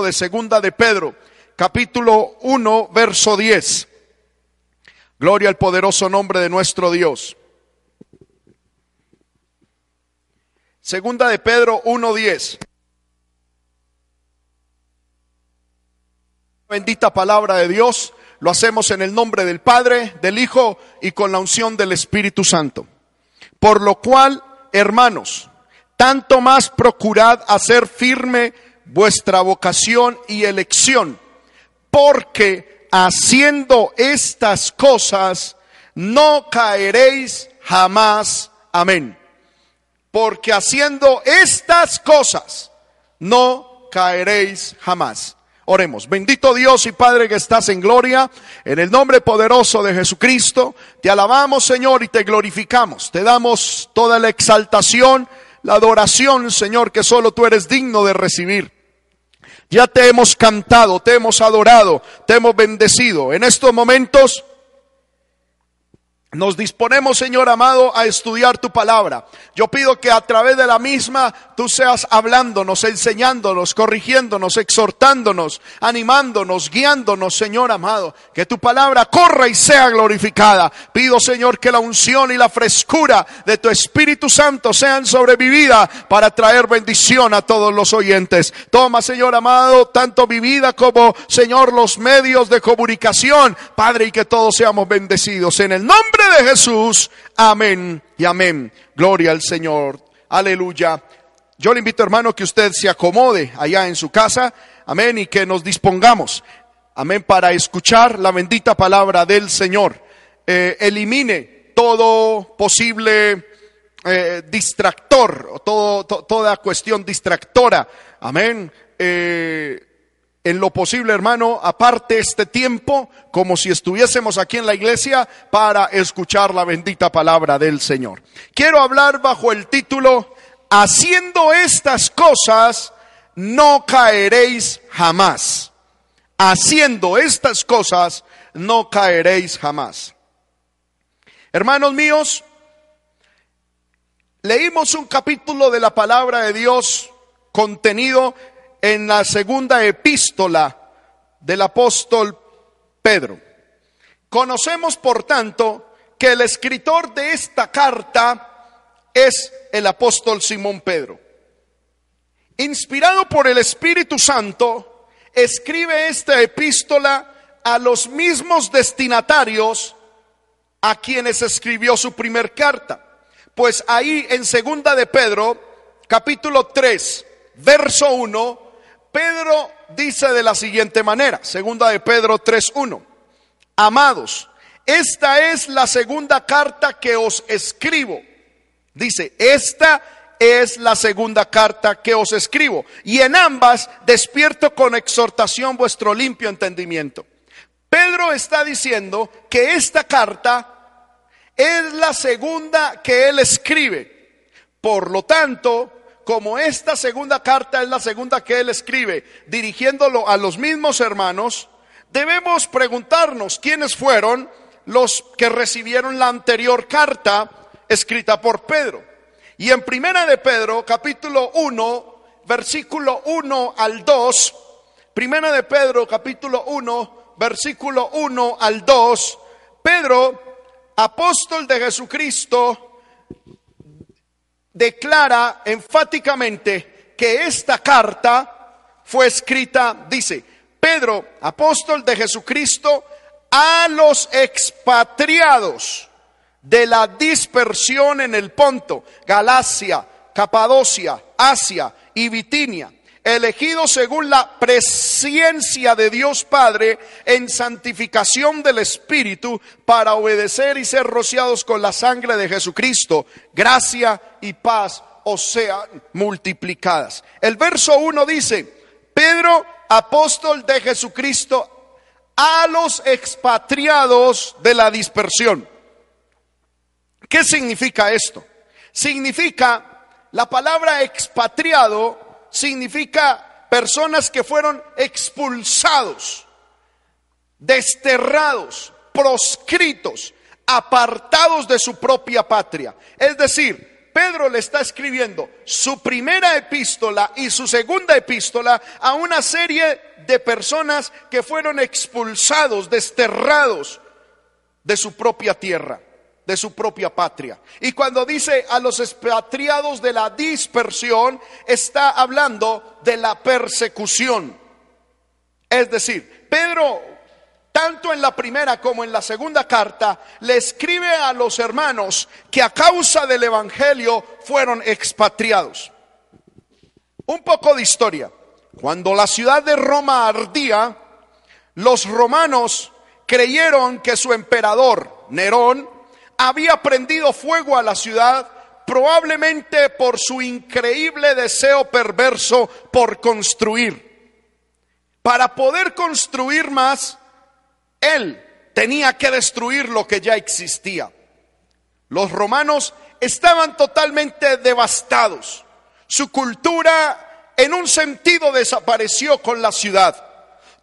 de segunda de Pedro, capítulo 1, verso 10. Gloria al poderoso nombre de nuestro Dios. Segunda de Pedro 1:10. Bendita palabra de Dios. Lo hacemos en el nombre del Padre, del Hijo y con la unción del Espíritu Santo. Por lo cual, hermanos, tanto más procurad hacer firme vuestra vocación y elección, porque haciendo estas cosas no caeréis jamás. Amén porque haciendo estas cosas no caeréis jamás. Oremos. Bendito Dios y Padre que estás en gloria, en el nombre poderoso de Jesucristo, te alabamos Señor y te glorificamos. Te damos toda la exaltación, la adoración Señor que solo tú eres digno de recibir. Ya te hemos cantado, te hemos adorado, te hemos bendecido. En estos momentos nos disponemos, Señor amado, a estudiar tu palabra. Yo pido que a través de la misma tú seas hablándonos, enseñándonos, corrigiéndonos, exhortándonos, animándonos, guiándonos, Señor amado. Que tu palabra corra y sea glorificada. Pido, Señor, que la unción y la frescura de tu Espíritu Santo sean sobrevividas para traer bendición a todos los oyentes. Toma, Señor amado, tanto mi vida como, Señor, los medios de comunicación. Padre, y que todos seamos bendecidos. En el nombre de Jesús. Amén y amén. Gloria al Señor. Aleluya. Yo le invito, hermano, que usted se acomode allá en su casa. Amén. Y que nos dispongamos. Amén. Para escuchar la bendita palabra del Señor. Eh, elimine todo posible eh, distractor, todo, toda cuestión distractora. Amén. Eh, en lo posible, hermano, aparte este tiempo como si estuviésemos aquí en la iglesia para escuchar la bendita palabra del Señor. Quiero hablar bajo el título, haciendo estas cosas, no caeréis jamás. Haciendo estas cosas, no caeréis jamás. Hermanos míos, leímos un capítulo de la palabra de Dios contenido en la segunda epístola del apóstol Pedro. Conocemos, por tanto, que el escritor de esta carta es el apóstol Simón Pedro. Inspirado por el Espíritu Santo, escribe esta epístola a los mismos destinatarios a quienes escribió su primer carta. Pues ahí en segunda de Pedro, capítulo 3, verso 1, Pedro dice de la siguiente manera, segunda de Pedro 3.1, amados, esta es la segunda carta que os escribo. Dice, esta es la segunda carta que os escribo. Y en ambas despierto con exhortación vuestro limpio entendimiento. Pedro está diciendo que esta carta es la segunda que él escribe. Por lo tanto, como esta segunda carta es la segunda que él escribe, dirigiéndolo a los mismos hermanos, debemos preguntarnos quiénes fueron los que recibieron la anterior carta escrita por Pedro. Y en primera de Pedro, capítulo 1, versículo 1 al 2, primera de Pedro, capítulo 1, versículo 1 al 2, Pedro, apóstol de Jesucristo, declara enfáticamente que esta carta fue escrita, dice, Pedro, apóstol de Jesucristo, a los expatriados de la dispersión en el Ponto, Galacia, Capadocia, Asia y Bitinia elegido según la presencia de Dios Padre en santificación del Espíritu para obedecer y ser rociados con la sangre de Jesucristo. Gracia y paz os sean multiplicadas. El verso 1 dice, Pedro, apóstol de Jesucristo, a los expatriados de la dispersión. ¿Qué significa esto? Significa la palabra expatriado significa personas que fueron expulsados, desterrados, proscritos, apartados de su propia patria. Es decir, Pedro le está escribiendo su primera epístola y su segunda epístola a una serie de personas que fueron expulsados, desterrados de su propia tierra, de su propia patria. Y cuando dice a los expatriados de la dispersión, está hablando de la persecución. Es decir, Pedro tanto en la primera como en la segunda carta, le escribe a los hermanos que a causa del Evangelio fueron expatriados. Un poco de historia. Cuando la ciudad de Roma ardía, los romanos creyeron que su emperador, Nerón, había prendido fuego a la ciudad probablemente por su increíble deseo perverso por construir. Para poder construir más, él tenía que destruir lo que ya existía. Los romanos estaban totalmente devastados. Su cultura en un sentido desapareció con la ciudad.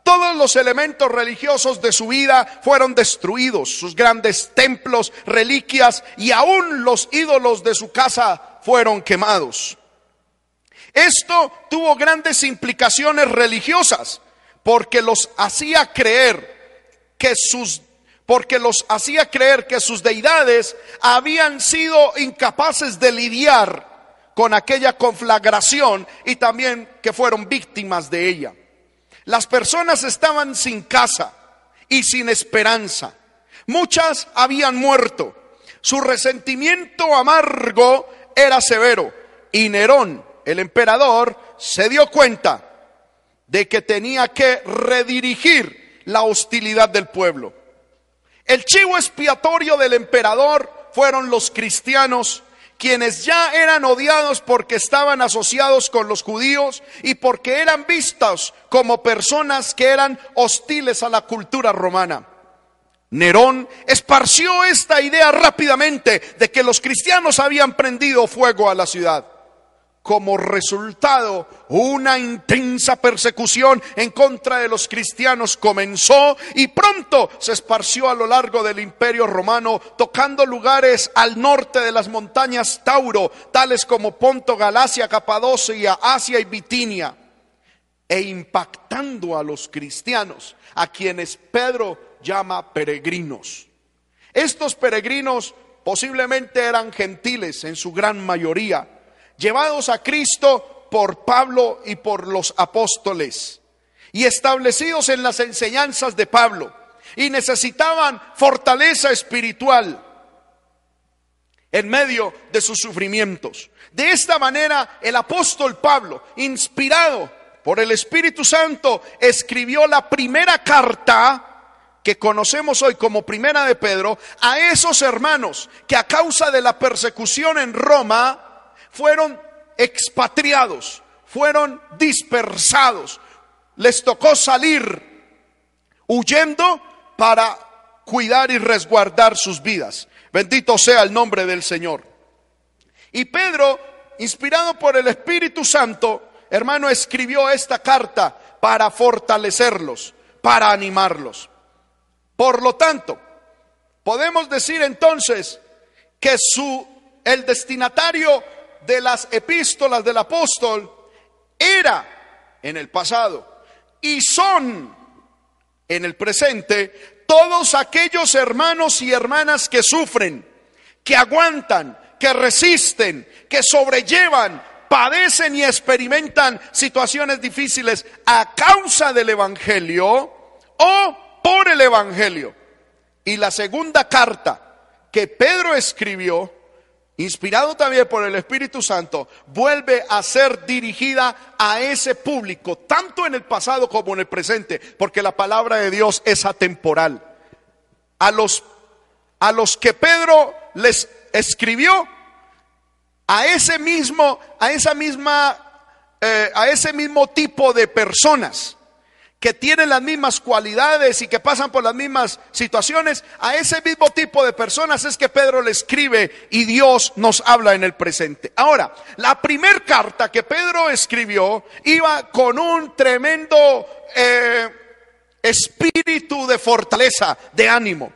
Todos los elementos religiosos de su vida fueron destruidos, sus grandes templos, reliquias y aún los ídolos de su casa fueron quemados. Esto tuvo grandes implicaciones religiosas porque los hacía creer que sus porque los hacía creer que sus deidades habían sido incapaces de lidiar con aquella conflagración y también que fueron víctimas de ella. Las personas estaban sin casa y sin esperanza. Muchas habían muerto. Su resentimiento amargo era severo y Nerón, el emperador, se dio cuenta de que tenía que redirigir la hostilidad del pueblo. El chivo expiatorio del emperador fueron los cristianos, quienes ya eran odiados porque estaban asociados con los judíos y porque eran vistos como personas que eran hostiles a la cultura romana. Nerón esparció esta idea rápidamente de que los cristianos habían prendido fuego a la ciudad como resultado una intensa persecución en contra de los cristianos comenzó y pronto se esparció a lo largo del imperio romano, tocando lugares al norte de las montañas Tauro, tales como Ponto, Galacia, Capadocia, Asia y Bitinia, e impactando a los cristianos, a quienes Pedro llama peregrinos. Estos peregrinos posiblemente eran gentiles en su gran mayoría, llevados a Cristo por Pablo y por los apóstoles y establecidos en las enseñanzas de Pablo y necesitaban fortaleza espiritual en medio de sus sufrimientos. De esta manera, el apóstol Pablo, inspirado por el Espíritu Santo, escribió la primera carta que conocemos hoy como primera de Pedro a esos hermanos que a causa de la persecución en Roma fueron expatriados, fueron dispersados. Les tocó salir huyendo para cuidar y resguardar sus vidas. Bendito sea el nombre del Señor. Y Pedro, inspirado por el Espíritu Santo, hermano, escribió esta carta para fortalecerlos, para animarlos. Por lo tanto, podemos decir entonces que su el destinatario de las epístolas del apóstol era en el pasado y son en el presente todos aquellos hermanos y hermanas que sufren, que aguantan, que resisten, que sobrellevan, padecen y experimentan situaciones difíciles a causa del Evangelio o por el Evangelio. Y la segunda carta que Pedro escribió inspirado también por el Espíritu Santo, vuelve a ser dirigida a ese público, tanto en el pasado como en el presente, porque la palabra de Dios es atemporal. A los, a los que Pedro les escribió, a ese mismo, a esa misma, eh, a ese mismo tipo de personas que tienen las mismas cualidades y que pasan por las mismas situaciones, a ese mismo tipo de personas es que Pedro le escribe y Dios nos habla en el presente. Ahora, la primer carta que Pedro escribió iba con un tremendo eh, espíritu de fortaleza, de ánimo.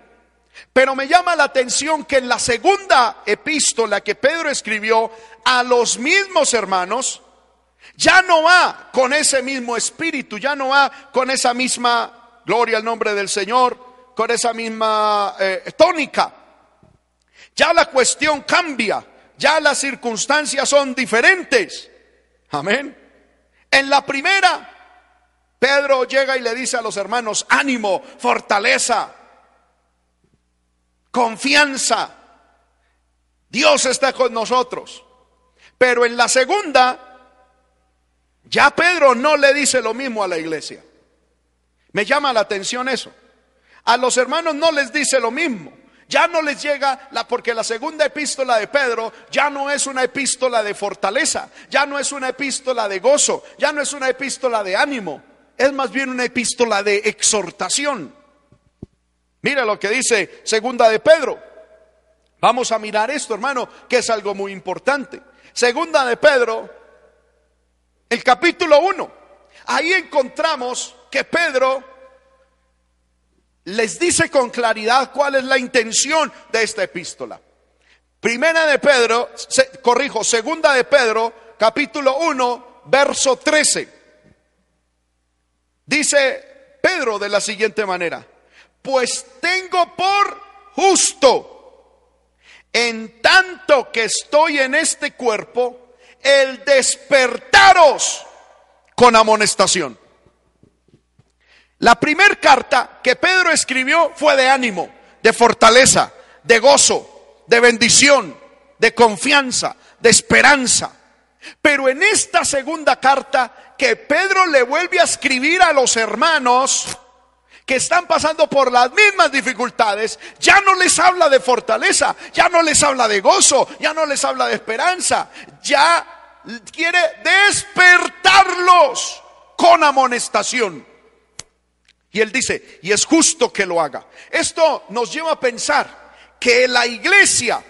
Pero me llama la atención que en la segunda epístola que Pedro escribió a los mismos hermanos, ya no va con ese mismo espíritu, ya no va con esa misma gloria al nombre del Señor, con esa misma eh, tónica. Ya la cuestión cambia, ya las circunstancias son diferentes. Amén. En la primera, Pedro llega y le dice a los hermanos, ánimo, fortaleza, confianza. Dios está con nosotros. Pero en la segunda, ya Pedro no le dice lo mismo a la iglesia. Me llama la atención eso. A los hermanos no les dice lo mismo. Ya no les llega la porque la segunda epístola de Pedro ya no es una epístola de fortaleza, ya no es una epístola de gozo, ya no es una epístola de ánimo, es más bien una epístola de exhortación. Mira lo que dice segunda de Pedro. Vamos a mirar esto, hermano, que es algo muy importante. Segunda de Pedro, el capítulo 1. Ahí encontramos que Pedro les dice con claridad cuál es la intención de esta epístola. Primera de Pedro, corrijo, segunda de Pedro, capítulo 1, verso 13. Dice Pedro de la siguiente manera, pues tengo por justo, en tanto que estoy en este cuerpo, el despertaros con amonestación. La primera carta que Pedro escribió fue de ánimo, de fortaleza, de gozo, de bendición, de confianza, de esperanza. Pero en esta segunda carta que Pedro le vuelve a escribir a los hermanos que están pasando por las mismas dificultades, ya no les habla de fortaleza, ya no les habla de gozo, ya no les habla de esperanza, ya quiere despertarlos con amonestación. Y él dice, y es justo que lo haga. Esto nos lleva a pensar que la iglesia,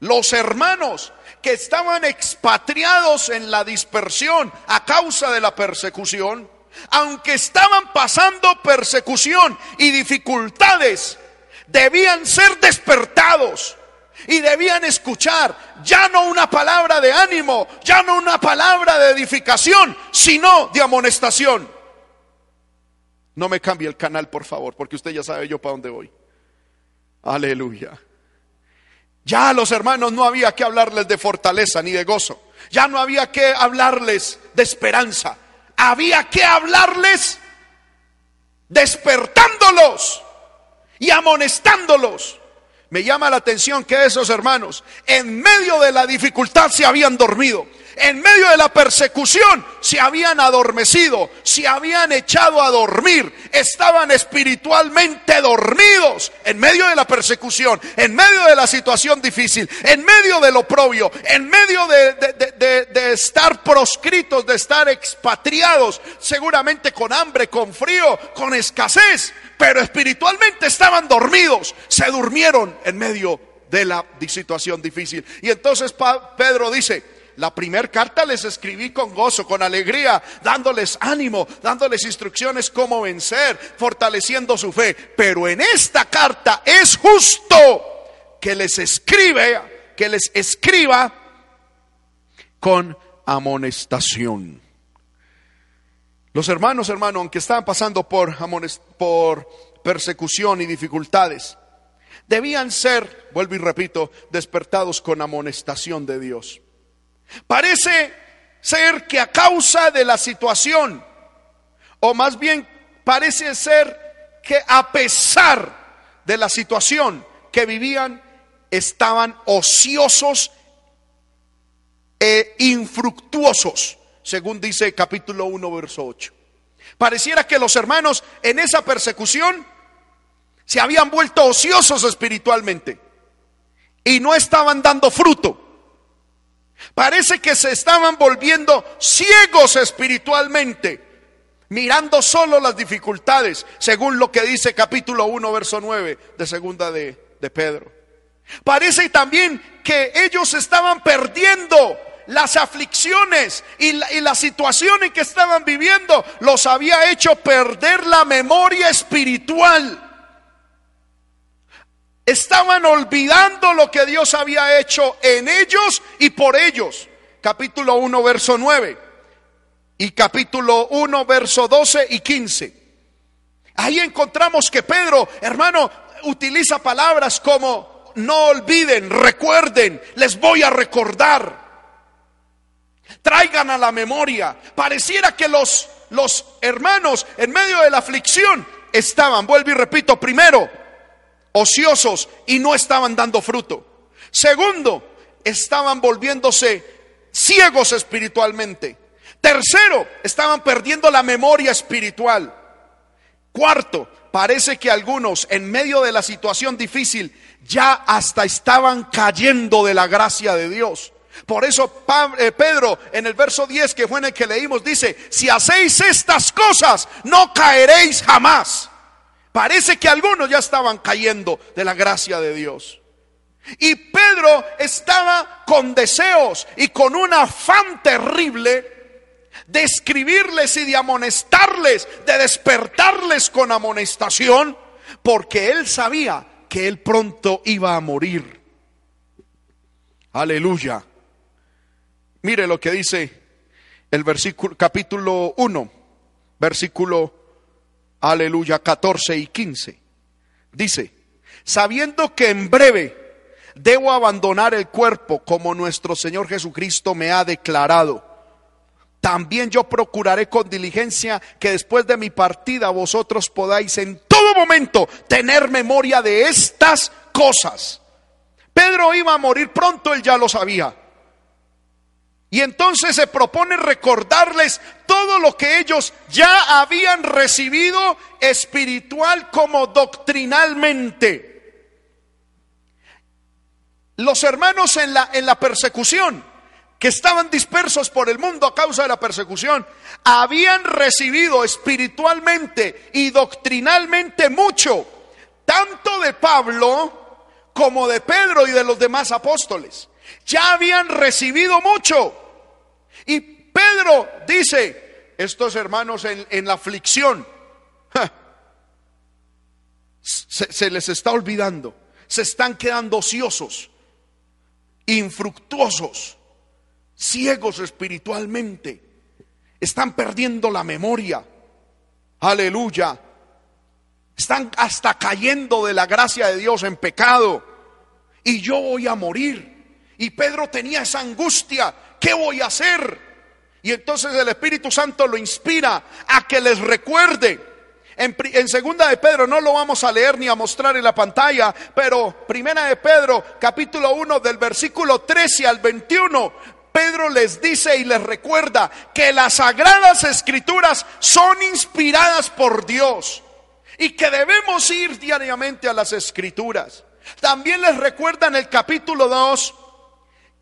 los hermanos que estaban expatriados en la dispersión a causa de la persecución, aunque estaban pasando persecución y dificultades, debían ser despertados y debían escuchar ya no una palabra de ánimo, ya no una palabra de edificación, sino de amonestación. No me cambie el canal, por favor, porque usted ya sabe yo para dónde voy. Aleluya. Ya a los hermanos no había que hablarles de fortaleza ni de gozo. Ya no había que hablarles de esperanza. Había que hablarles despertándolos y amonestándolos. Me llama la atención que esos hermanos en medio de la dificultad se habían dormido en medio de la persecución se habían adormecido, se habían echado a dormir, estaban espiritualmente dormidos en medio de la persecución, en medio de la situación difícil, en medio del oprobio, en medio de, de estar proscritos, de estar expatriados, seguramente con hambre, con frío, con escasez, pero espiritualmente estaban dormidos, se durmieron en medio de la situación difícil. Y entonces Pedro dice, la primera carta les escribí con gozo, con alegría, dándoles ánimo, dándoles instrucciones cómo vencer, fortaleciendo su fe. Pero en esta carta es justo que les escribe, que les escriba con amonestación. Los hermanos, hermanos, aunque estaban pasando por, por persecución y dificultades, debían ser, vuelvo y repito, despertados con amonestación de Dios. Parece ser que a causa de la situación, o más bien parece ser que a pesar de la situación que vivían, estaban ociosos e infructuosos, según dice capítulo 1, verso 8. Pareciera que los hermanos en esa persecución se habían vuelto ociosos espiritualmente y no estaban dando fruto. Parece que se estaban volviendo ciegos espiritualmente, mirando solo las dificultades, según lo que dice capítulo 1, verso 9 de segunda de, Pedro. Parece también que ellos estaban perdiendo las aflicciones y la, y la, situación en que estaban viviendo los había hecho perder la memoria espiritual. Estaban olvidando lo que Dios había hecho en ellos y por ellos. Capítulo 1, verso 9. Y capítulo 1, verso 12 y 15. Ahí encontramos que Pedro, hermano, utiliza palabras como no olviden, recuerden, les voy a recordar. Traigan a la memoria. Pareciera que los, los hermanos en medio de la aflicción estaban, vuelvo y repito, primero, ociosos y no estaban dando fruto. Segundo, estaban volviéndose ciegos espiritualmente. Tercero, estaban perdiendo la memoria espiritual. Cuarto, parece que algunos en medio de la situación difícil ya hasta estaban cayendo de la gracia de Dios. Por eso eh, Pedro en el verso 10 que fue en el que leímos dice, si hacéis estas cosas no caeréis jamás. Parece que algunos ya estaban cayendo de la gracia de Dios. Y Pedro estaba con deseos y con un afán terrible de escribirles y de amonestarles, de despertarles con amonestación, porque él sabía que él pronto iba a morir. Aleluya. Mire lo que dice el versículo capítulo 1, versículo aleluya, 14 y 15. Dice, sabiendo que en breve debo abandonar el cuerpo como nuestro Señor Jesucristo me ha declarado. También yo procuraré con diligencia que después de mi partida vosotros podáis en todo momento tener memoria de estas cosas. Pedro iba a morir pronto, él ya lo sabía. Y entonces se propone recordarles todo lo que ellos ya habían recibido espiritual como doctrinalmente. Los hermanos en la, en la persecución, que estaban dispersos por el mundo a causa de la persecución, habían recibido espiritualmente y doctrinalmente mucho, tanto de Pablo como de Pedro y de los demás apóstoles. Ya habían recibido mucho. Y Pedro dice, estos hermanos en, la aflicción, se, les está olvidando, se están quedando ociosos, infructuosos, ciegos espiritualmente, están perdiendo la memoria. Aleluya. Están hasta cayendo de la gracia de Dios en pecado. Y yo voy a morir. Y Pedro tenía esa angustia, ¿qué voy a hacer? Y entonces el Espíritu Santo lo inspira a que les recuerde. En, segunda de Pedro no lo vamos a leer ni a mostrar en la pantalla, pero primera de Pedro, capítulo 1 del versículo 13 al 21, Pedro les dice y les recuerda que las sagradas escrituras son inspiradas por Dios y que debemos ir diariamente a las escrituras. También les recuerda en el capítulo 2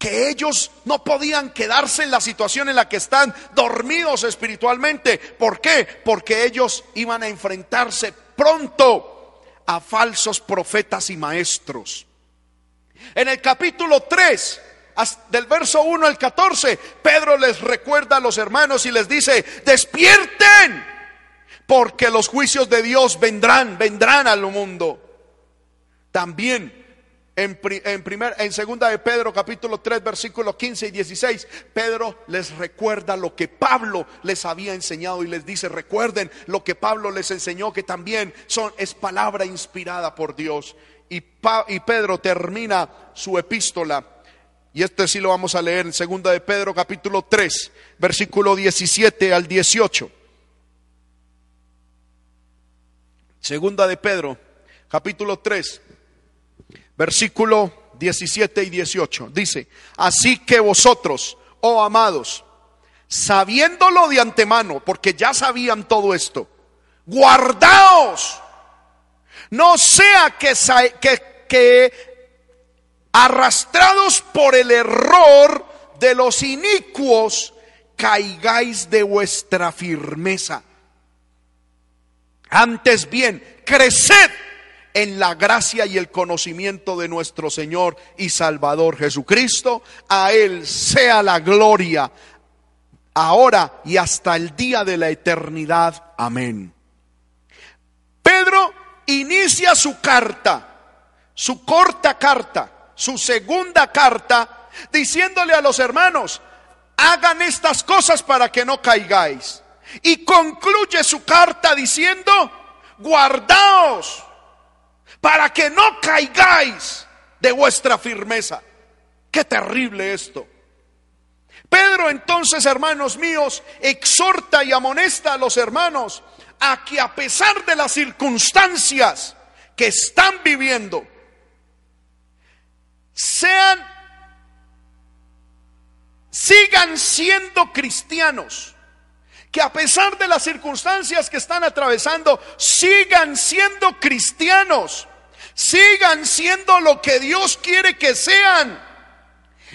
que ellos no podían quedarse en la situación en la que están dormidos espiritualmente. ¿Por qué? Porque ellos iban a enfrentarse pronto a falsos profetas y maestros. En el capítulo 3, del verso 1 al 14, Pedro les recuerda a los hermanos y les dice, despierten, porque los juicios de Dios vendrán, vendrán al mundo. También en, primer, en segunda de Pedro capítulo 3 versículos 15 y 16, Pedro les recuerda lo que Pablo les había enseñado y les dice, recuerden lo que Pablo les enseñó, que también son, es palabra inspirada por Dios. Y, y Pedro termina su epístola, y este sí lo vamos a leer en segunda de Pedro capítulo 3, versículo 17 al 18. Segunda de Pedro capítulo 3 versículo 17 y 18. Dice, así que vosotros, oh amados, sabiéndolo de antemano, porque ya sabían todo esto, guardaos, no sea que, que, que arrastrados por el error de los inicuos, caigáis de vuestra firmeza. Antes bien, creced en la gracia y el conocimiento de nuestro Señor y Salvador Jesucristo. A Él sea la gloria ahora y hasta el día de la eternidad. Amén. Pedro inicia su carta su corta carta, su segunda carta, diciéndole a los hermanos, hagan estas cosas para que no caigáis. Y concluye su carta diciendo, guardaos para que no caigáis de vuestra firmeza. Qué terrible esto. Pedro entonces, hermanos míos, exhorta y amonesta a los hermanos a que a pesar de las circunstancias que están viviendo, sean, sigan siendo cristianos, que a pesar de las circunstancias que están atravesando, sigan siendo cristianos, sigan siendo lo que Dios quiere que sean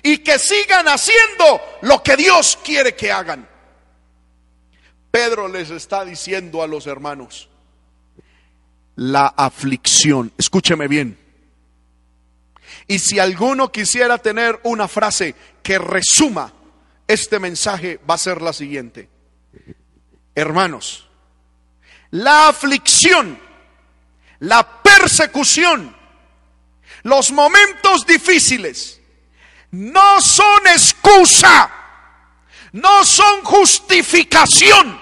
y que sigan haciendo lo que Dios quiere que hagan. Pedro les está diciendo a los hermanos, la aflicción, escúcheme bien, y si alguno quisiera tener una frase que resuma este mensaje, va a ser la siguiente. Hermanos, la aflicción, la persecución, los momentos difíciles, no son excusa no son justificación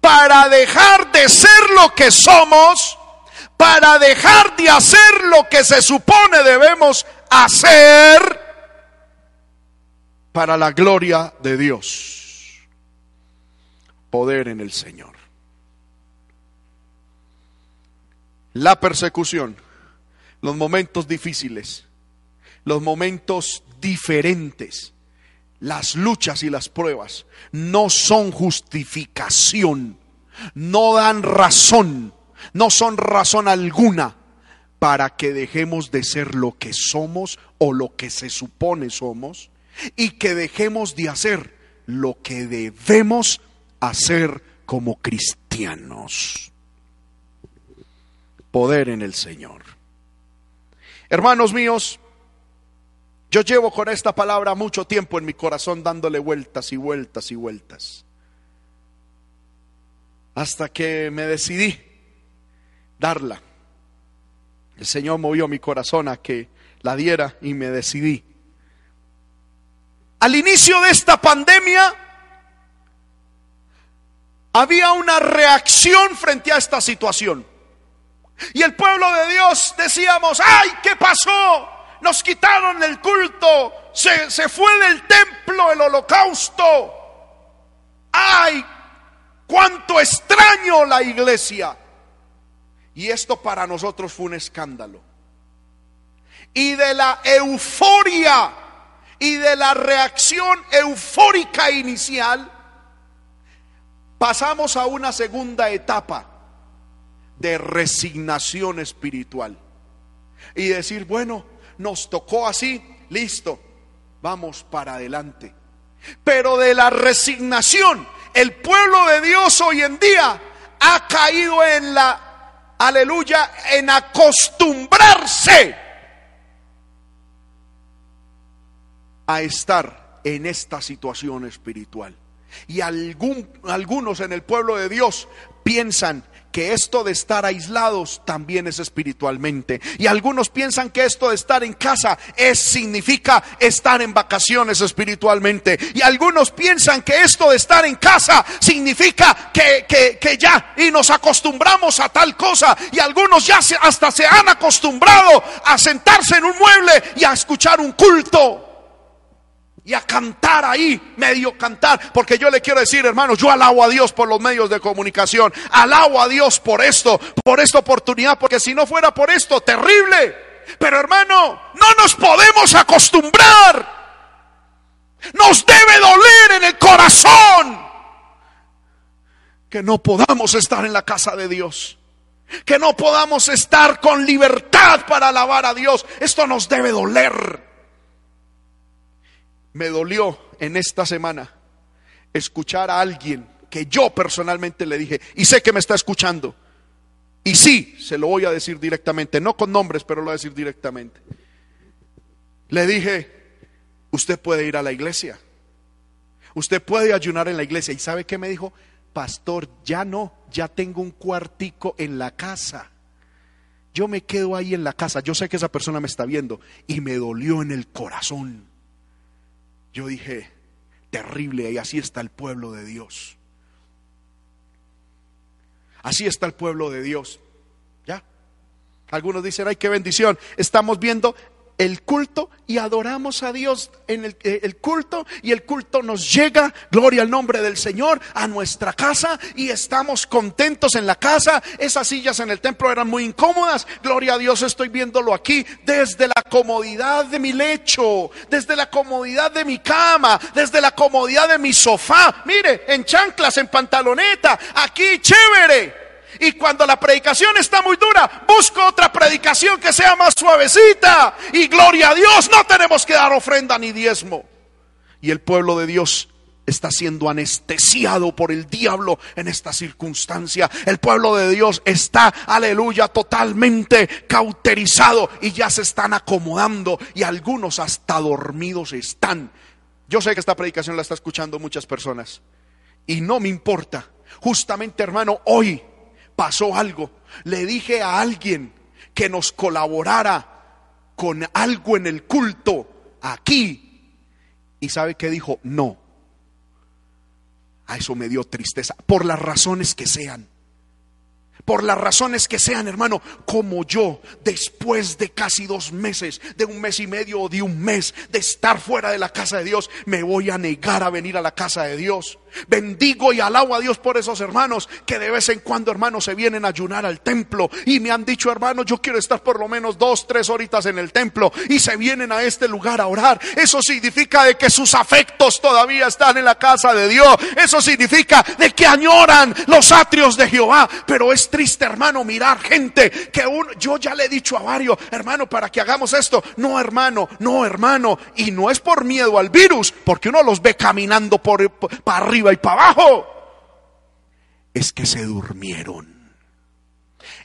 para dejar de ser lo que somos, para dejar de hacer lo que se supone debemos hacer para la gloria de Dios. Poder en el Señor. La persecución, los momentos difíciles, los momentos diferentes, las luchas y las pruebas no son justificación, no dan razón, no son razón alguna para que dejemos de ser lo que somos o lo que se supone somos y que dejemos de hacer lo que debemos hacer como cristianos. Poder en el Señor. Hermanos míos, yo llevo con esta palabra mucho tiempo en mi corazón dándole vueltas y vueltas y vueltas. Hasta que me decidí darla. El Señor movió mi corazón a que la diera y me decidí. Al inicio de esta pandemia había una reacción frente a esta situación. Y el pueblo de Dios decíamos, ay, ¿qué pasó? nos quitaron el culto, se, se fue del templo el holocausto. ¡Ay! ¡Cuánto extraño la iglesia! Y esto para nosotros fue un escándalo. Y de la euforia y de la reacción eufórica inicial, pasamos a una segunda etapa de resignación espiritual. Y decir, bueno, nos tocó así, listo, vamos para adelante. Pero de la resignación, el pueblo de Dios hoy en día ha caído en la, aleluya, en acostumbrarse a estar en esta situación espiritual. Y algún, algunos en el pueblo de Dios piensan que esto de estar aislados también es espiritualmente. Y algunos piensan que esto de estar en casa es significa estar en vacaciones espiritualmente. Y algunos piensan que esto de estar en casa significa que, que, que ya y nos acostumbramos a tal cosa. Y algunos ya hasta se han acostumbrado a sentarse en un mueble y a escuchar un culto y a cantar ahí, medio cantar, porque yo le quiero decir, hermanos, yo alabo a Dios por los medios de comunicación, alabo a Dios por esto, por esta oportunidad, porque si no fuera por esto, terrible. Pero hermano, no nos podemos acostumbrar. Nos debe doler en el corazón que no podamos estar en la casa de Dios. Que no podamos estar con libertad para alabar a Dios. Esto nos debe doler me dolió en esta semana escuchar a alguien que yo personalmente le dije, y sé que me está escuchando, y sí, se lo voy a decir directamente, no con nombres, pero lo voy a decir directamente. Le dije, usted puede ir a la iglesia, usted puede ayunar en la iglesia, y ¿sabe qué me dijo? Pastor, ya no, ya tengo un cuartico en la casa. Yo me quedo ahí en la casa, yo sé que esa persona me está viendo y me dolió en el corazón. Yo dije, terrible, y así está el pueblo de Dios. Así está el pueblo de Dios. ¿Ya? Algunos dicen, ay, qué bendición. Estamos viendo el culto y adoramos a Dios en el, eh, el, culto y el culto nos llega, gloria al nombre del Señor, a nuestra casa y estamos contentos en la casa. Esas sillas en el templo eran muy incómodas, gloria a Dios estoy viéndolo aquí desde la comodidad de mi lecho, desde la comodidad de mi cama, desde la comodidad de mi sofá. Mire, en chanclas, en pantaloneta, aquí chévere. Y cuando la predicación está muy dura, busco otra predicación que sea más suavecita. Y gloria a Dios, no tenemos que dar ofrenda ni diezmo. Y el pueblo de Dios está siendo anestesiado por el diablo en esta circunstancia. El pueblo de Dios está, aleluya, totalmente cauterizado y ya se están acomodando y algunos hasta dormidos están. Yo sé que esta predicación la está escuchando muchas personas y no me importa. Justamente, hermano, hoy pasó algo. Le dije a alguien que nos colaborara con algo en el culto aquí. ¿Y sabe qué dijo? No. A eso me dio tristeza, por las razones que sean por las razones que sean, hermano, como yo, después de casi dos meses, de un mes y medio o de un mes de estar fuera de la casa de Dios, me voy a negar a venir a la casa de Dios. Bendigo y alabo a Dios por esos hermanos que de vez en cuando, hermanos, se vienen a ayunar al templo y me han dicho, hermano, yo quiero estar por lo menos dos, tres horitas en el templo y se vienen a este lugar a orar. Eso significa de que sus afectos todavía están en la casa de Dios. Eso significa de que añoran los atrios de Jehová. Pero es triste, hermano, mirar gente que yo ya le he dicho a varios, hermano, para que hagamos esto. No, hermano, no, hermano. Y no es por miedo al virus, porque uno los ve caminando por, para arriba y para abajo. Es que se durmieron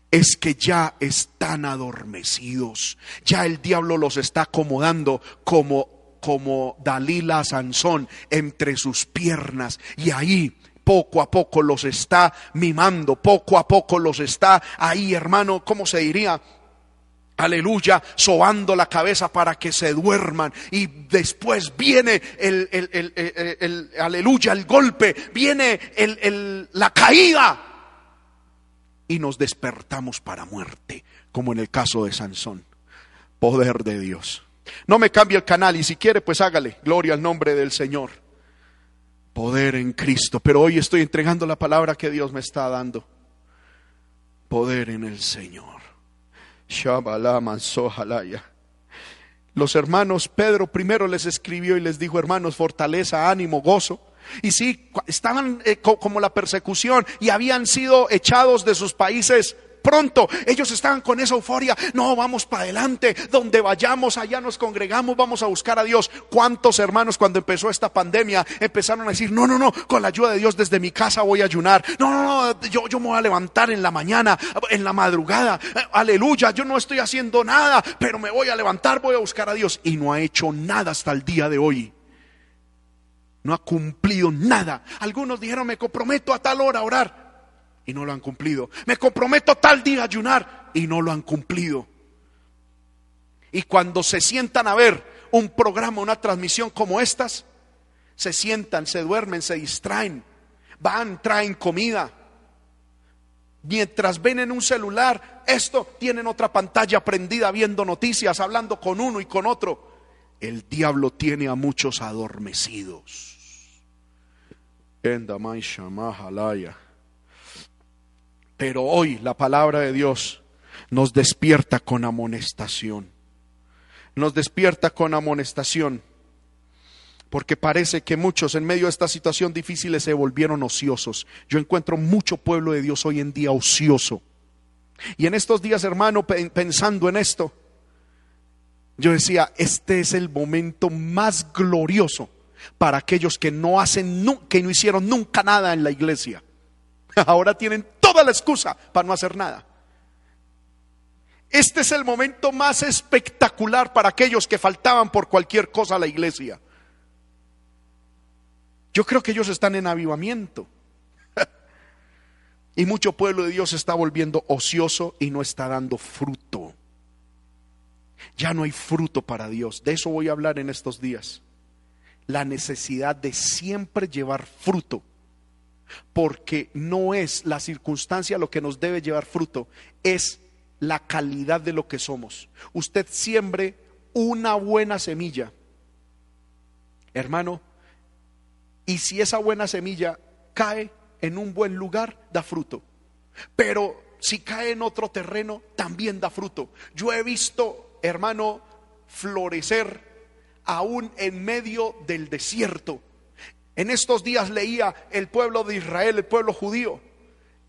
es que ya están adormecidos. Ya el diablo los está acomodando como como Dalila Sansón entre sus piernas y ahí poco a poco los está mimando, poco a poco los está ahí, hermano, ¿cómo se diría? Aleluya, sobando la cabeza para que se duerman. Y después viene el, el, aleluya, el golpe, viene la caída. Y nos despertamos para muerte, como en el caso de Sansón. Poder de Dios. No me cambie el canal y si quiere, pues hágale. Gloria al nombre del Señor poder en Cristo. Pero hoy estoy entregando la palabra que Dios me está dando. Poder en el Señor. Los hermanos, Pedro primero les escribió y les dijo, hermanos, fortaleza, ánimo, gozo. Y sí, estaban eh, como la persecución y habían sido echados de sus países pronto. Ellos estaban con esa euforia. No, vamos para adelante. Donde vayamos, allá nos congregamos, vamos a buscar a Dios. ¿Cuántos hermanos cuando empezó esta pandemia empezaron a decir, no, no, no, con la ayuda de Dios desde mi casa voy a ayunar. No, no, no, yo, yo me voy a levantar en la mañana, en la madrugada. Aleluya, yo no estoy haciendo nada, pero me voy a levantar, voy a buscar a Dios. Y no ha hecho nada hasta el día de hoy no ha cumplido nada. Algunos dijeron, me comprometo a tal hora a orar y no lo han cumplido. Me comprometo tal día a ayunar y no lo han cumplido. Y cuando se sientan a ver un programa, una transmisión como estas, se sientan, se duermen, se distraen, van, traen comida. Mientras ven en un celular, esto tienen otra pantalla prendida viendo noticias, hablando con uno y con otro. El diablo tiene a muchos adormecidos. Pero hoy la palabra de Dios nos despierta con amonestación. Nos despierta con amonestación. Porque parece que muchos en medio de esta situación difícil se volvieron ociosos. Yo encuentro mucho pueblo de Dios hoy en día ocioso. Y en estos días, hermano, pensando en esto, yo decía, este es el momento más glorioso para aquellos que no hacen, que no hicieron nunca nada en la iglesia. Ahora tienen toda la excusa para no hacer nada. Este es el momento más espectacular para aquellos que faltaban por cualquier cosa a la iglesia. Yo creo que ellos están en avivamiento. Y mucho pueblo de Dios está volviendo ocioso y no está dando fruto. Ya no hay fruto para Dios. De eso voy a hablar en estos días. La necesidad de siempre llevar fruto. Porque no es la circunstancia lo que nos debe llevar fruto, es la calidad de lo que somos. Usted siembre una buena semilla, hermano, y si esa buena semilla cae en un buen lugar, da fruto. Pero si cae en otro terreno, también da fruto. Yo he visto, hermano, florecer aún en medio del desierto. En estos días leía el pueblo de Israel, el pueblo judío,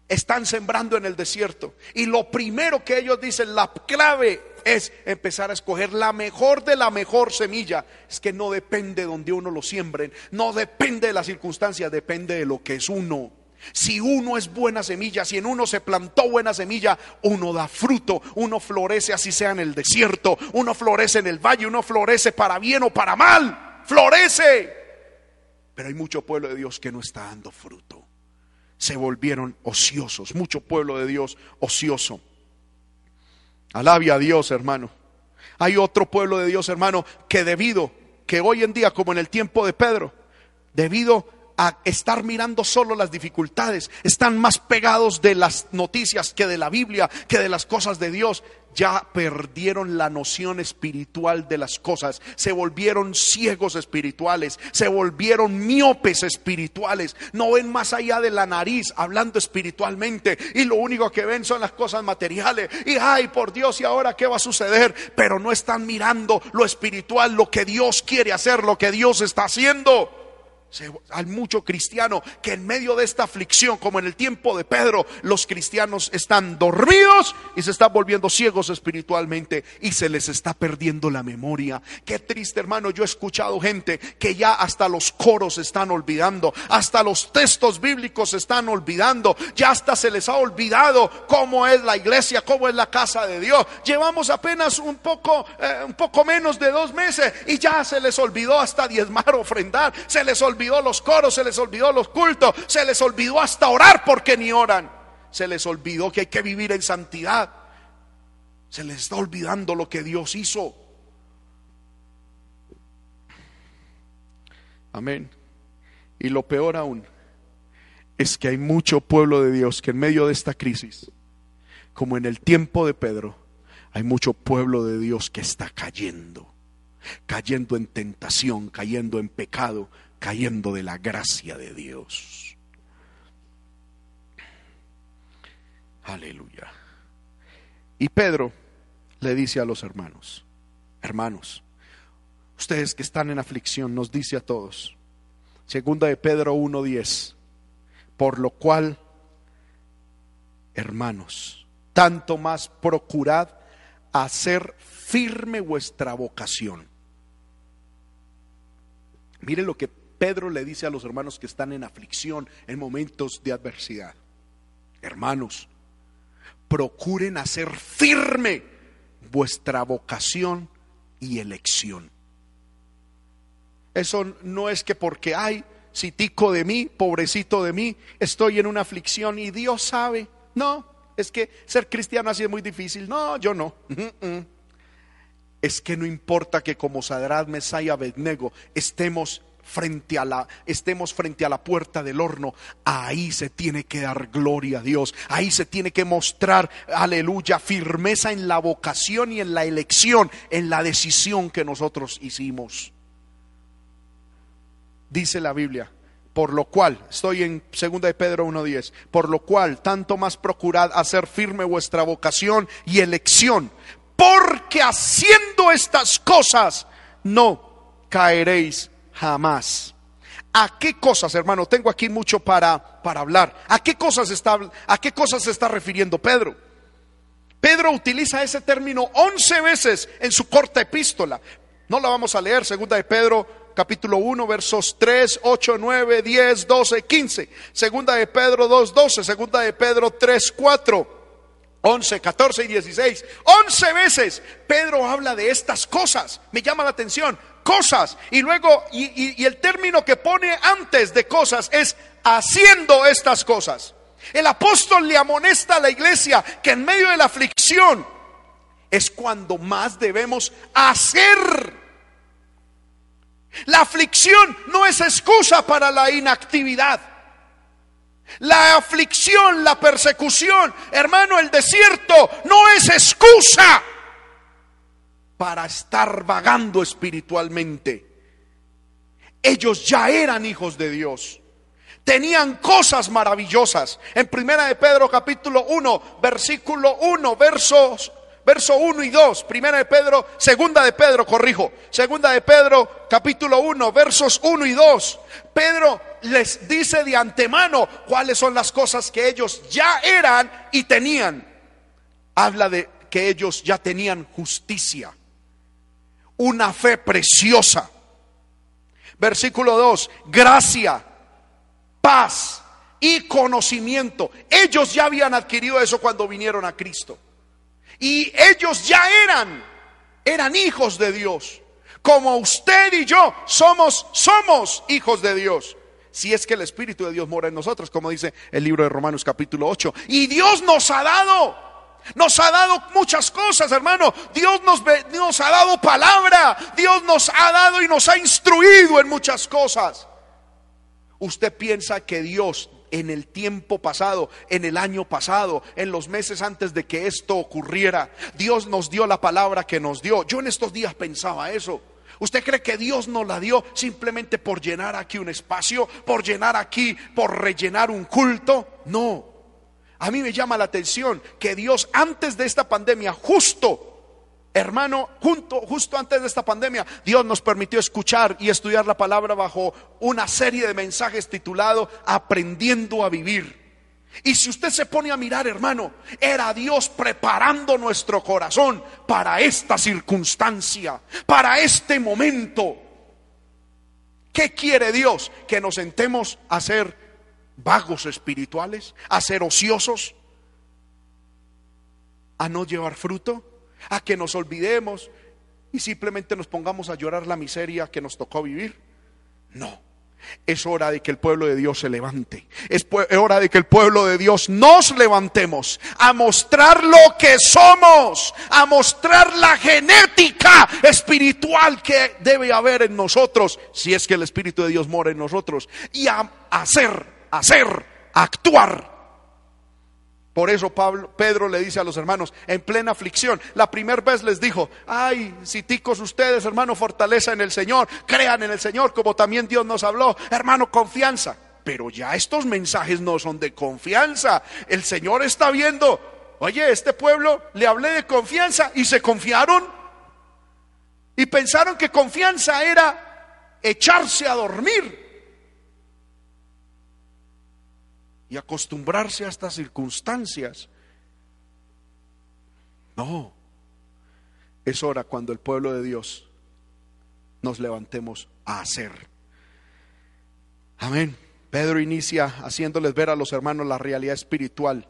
están sembrando en el desierto. Y lo primero que ellos dicen, la clave es empezar a escoger la mejor de la mejor semilla. Es que no depende de donde uno lo siembren, no depende de las circunstancias, depende de lo que es uno. Si uno es buena semilla, si en uno se plantó buena semilla, uno da fruto, uno florece así sea en el desierto, uno florece en el valle, uno florece para bien o para mal, florece. Pero hay mucho pueblo de Dios que no está dando fruto. Se volvieron ociosos, mucho pueblo de Dios ocioso. Alabe a Dios, hermano. Hay otro pueblo de Dios, hermano, que debido, que hoy en día, como en el tiempo de Pedro, debido a estar mirando solo las dificultades, están más pegados de las noticias que de la Biblia, que de las cosas de Dios. Ya perdieron la noción espiritual de las cosas, se volvieron ciegos espirituales, se volvieron miopes espirituales, no ven más allá de la nariz hablando espiritualmente y lo único que ven son las cosas materiales. Y ay, por Dios, ¿y ahora qué va a suceder? Pero no están mirando lo espiritual, lo que Dios quiere hacer, lo que Dios está haciendo. Hay mucho cristiano que en medio de esta aflicción, como en el tiempo de Pedro, los cristianos están dormidos y se están volviendo ciegos espiritualmente y se les está perdiendo la memoria. Qué triste, hermano. Yo he escuchado gente que ya hasta los coros están olvidando, hasta los textos bíblicos están olvidando, ya hasta se les ha olvidado cómo es la iglesia, cómo es la casa de Dios. Llevamos apenas un poco, eh, un poco menos de dos meses y ya se les olvidó hasta diezmar, ofrendar, se les olvidó olvidó los coros, se les olvidó los cultos, se les olvidó hasta orar porque ni oran. Se les olvidó que hay que vivir en santidad. Se les está olvidando lo que Dios hizo. Amén. Y lo peor aún es que hay mucho pueblo de Dios que en medio de esta crisis, como en el tiempo de Pedro, hay mucho pueblo de Dios que está cayendo, cayendo en tentación, cayendo en pecado, cayendo de la gracia de Dios. Aleluya. Y Pedro le dice a los hermanos, hermanos, ustedes que están en aflicción, nos dice a todos, segunda de Pedro 1.10, por lo cual, hermanos, tanto más procurad hacer firme vuestra vocación. Miren lo que Pedro le dice a los hermanos que están en aflicción, en momentos de adversidad, hermanos, procuren hacer firme vuestra vocación y elección. Eso no es que porque hay citico de mí, pobrecito de mí, estoy en una aflicción y Dios sabe. No, es que ser cristiano así es muy difícil. No, yo no. Es que no importa que como Sadrat, Mesaya, y Abednego estemos frente a la estemos frente a la puerta del horno, ahí se tiene que dar gloria a Dios, ahí se tiene que mostrar, aleluya, firmeza en la vocación y en la elección, en la decisión que nosotros hicimos. Dice la Biblia, por lo cual, estoy en 2 de Pedro 1.10, por lo cual tanto más procurad hacer firme vuestra vocación y elección, porque haciendo estas cosas no caeréis jamás. ¿A qué cosas, hermano? Tengo aquí mucho para, para hablar. ¿A qué cosas está, a qué cosas se está refiriendo Pedro? Pedro utiliza ese término once veces en su corta epístola. No la vamos a leer, segunda de Pedro capítulo 1 versos 3, 8, 9, 10, 12, 15. Segunda de Pedro 2, 12. Segunda de Pedro 3, 4. 11, 14 y 16. 11 veces Pedro habla de estas cosas. Me llama la atención cosas. Y luego, y, el término que pone antes de cosas es haciendo estas cosas. El apóstol le amonesta a la iglesia que en medio de la aflicción es cuando más debemos hacer. La aflicción no es excusa para la inactividad. La aflicción, la persecución, hermano, el desierto no es excusa para estar vagando espiritualmente. Ellos ya eran hijos de Dios. Tenían cosas maravillosas. En Primera de Pedro capítulo 1, versículo 1, versos verso 1 y 2, primera de Pedro, segunda de Pedro, corrijo, segunda de Pedro, capítulo 1, versos 1 y 2. Pedro les dice de antemano cuáles son las cosas que ellos ya eran y tenían. Habla de que ellos ya tenían justicia, una fe preciosa. Versículo 2, gracia, paz y conocimiento. Ellos ya habían adquirido eso cuando vinieron a Cristo. Y ellos ya eran, eran hijos de Dios. Como usted y yo somos, somos hijos de Dios. Si es que el Espíritu de Dios mora en nosotros, como dice el libro de Romanos capítulo 8. Y Dios nos ha dado, nos ha dado muchas cosas, hermano. Dios nos, nos ha dado palabra. Dios nos ha dado y nos ha instruido en muchas cosas. Usted piensa que Dios en el tiempo pasado, en el año pasado, en los meses antes de que esto ocurriera. Dios nos dio la palabra que nos dio. Yo en estos días pensaba eso. ¿Usted cree que Dios nos la dio simplemente por llenar aquí un espacio, por llenar aquí, por rellenar un culto? No. A mí me llama la atención que Dios antes de esta pandemia, justo Hermano, junto, justo antes de esta pandemia, Dios nos permitió escuchar y estudiar la palabra bajo una serie de mensajes titulado Aprendiendo a Vivir. Y si usted se pone a mirar, hermano, era Dios preparando nuestro corazón para esta circunstancia, para este momento. ¿Qué quiere Dios? Que nos sentemos a ser vagos espirituales, a ser ociosos, a no llevar fruto a que nos olvidemos y simplemente nos pongamos a llorar la miseria que nos tocó vivir. No. Es hora de que el pueblo de Dios se levante. Es hora de que el pueblo de Dios nos levantemos a mostrar lo que somos, a mostrar la genética espiritual que debe haber en nosotros, si es que el Espíritu de Dios mora en nosotros, y a hacer, hacer, actuar por eso Pablo, Pedro le dice a los hermanos, en plena aflicción, la primera vez les dijo, ay, si ticos ustedes, hermano, fortaleza en el Señor, crean en el Señor, como también Dios nos habló, hermano, confianza. Pero ya estos mensajes no son de confianza. El Señor está viendo, oye, este pueblo le hablé de confianza y se confiaron. Y pensaron que confianza era echarse a dormir. Y acostumbrarse a estas circunstancias. No, es hora cuando el pueblo de Dios nos levantemos a hacer. Amén. Pedro inicia haciéndoles ver a los hermanos la realidad espiritual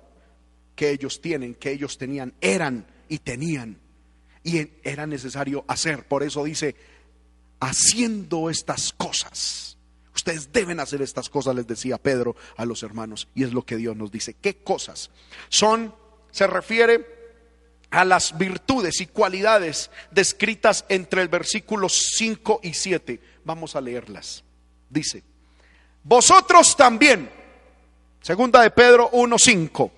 que ellos tienen, que ellos tenían, eran y tenían. Y era necesario hacer. Por eso dice, haciendo estas cosas Ustedes deben hacer estas cosas, les decía Pedro a los hermanos. Y es lo que Dios nos dice. ¿Qué cosas? Son, se refiere a las virtudes y cualidades descritas entre el versículo 5 y 7. Vamos a leerlas. Dice, vosotros también, segunda de Pedro 1.5,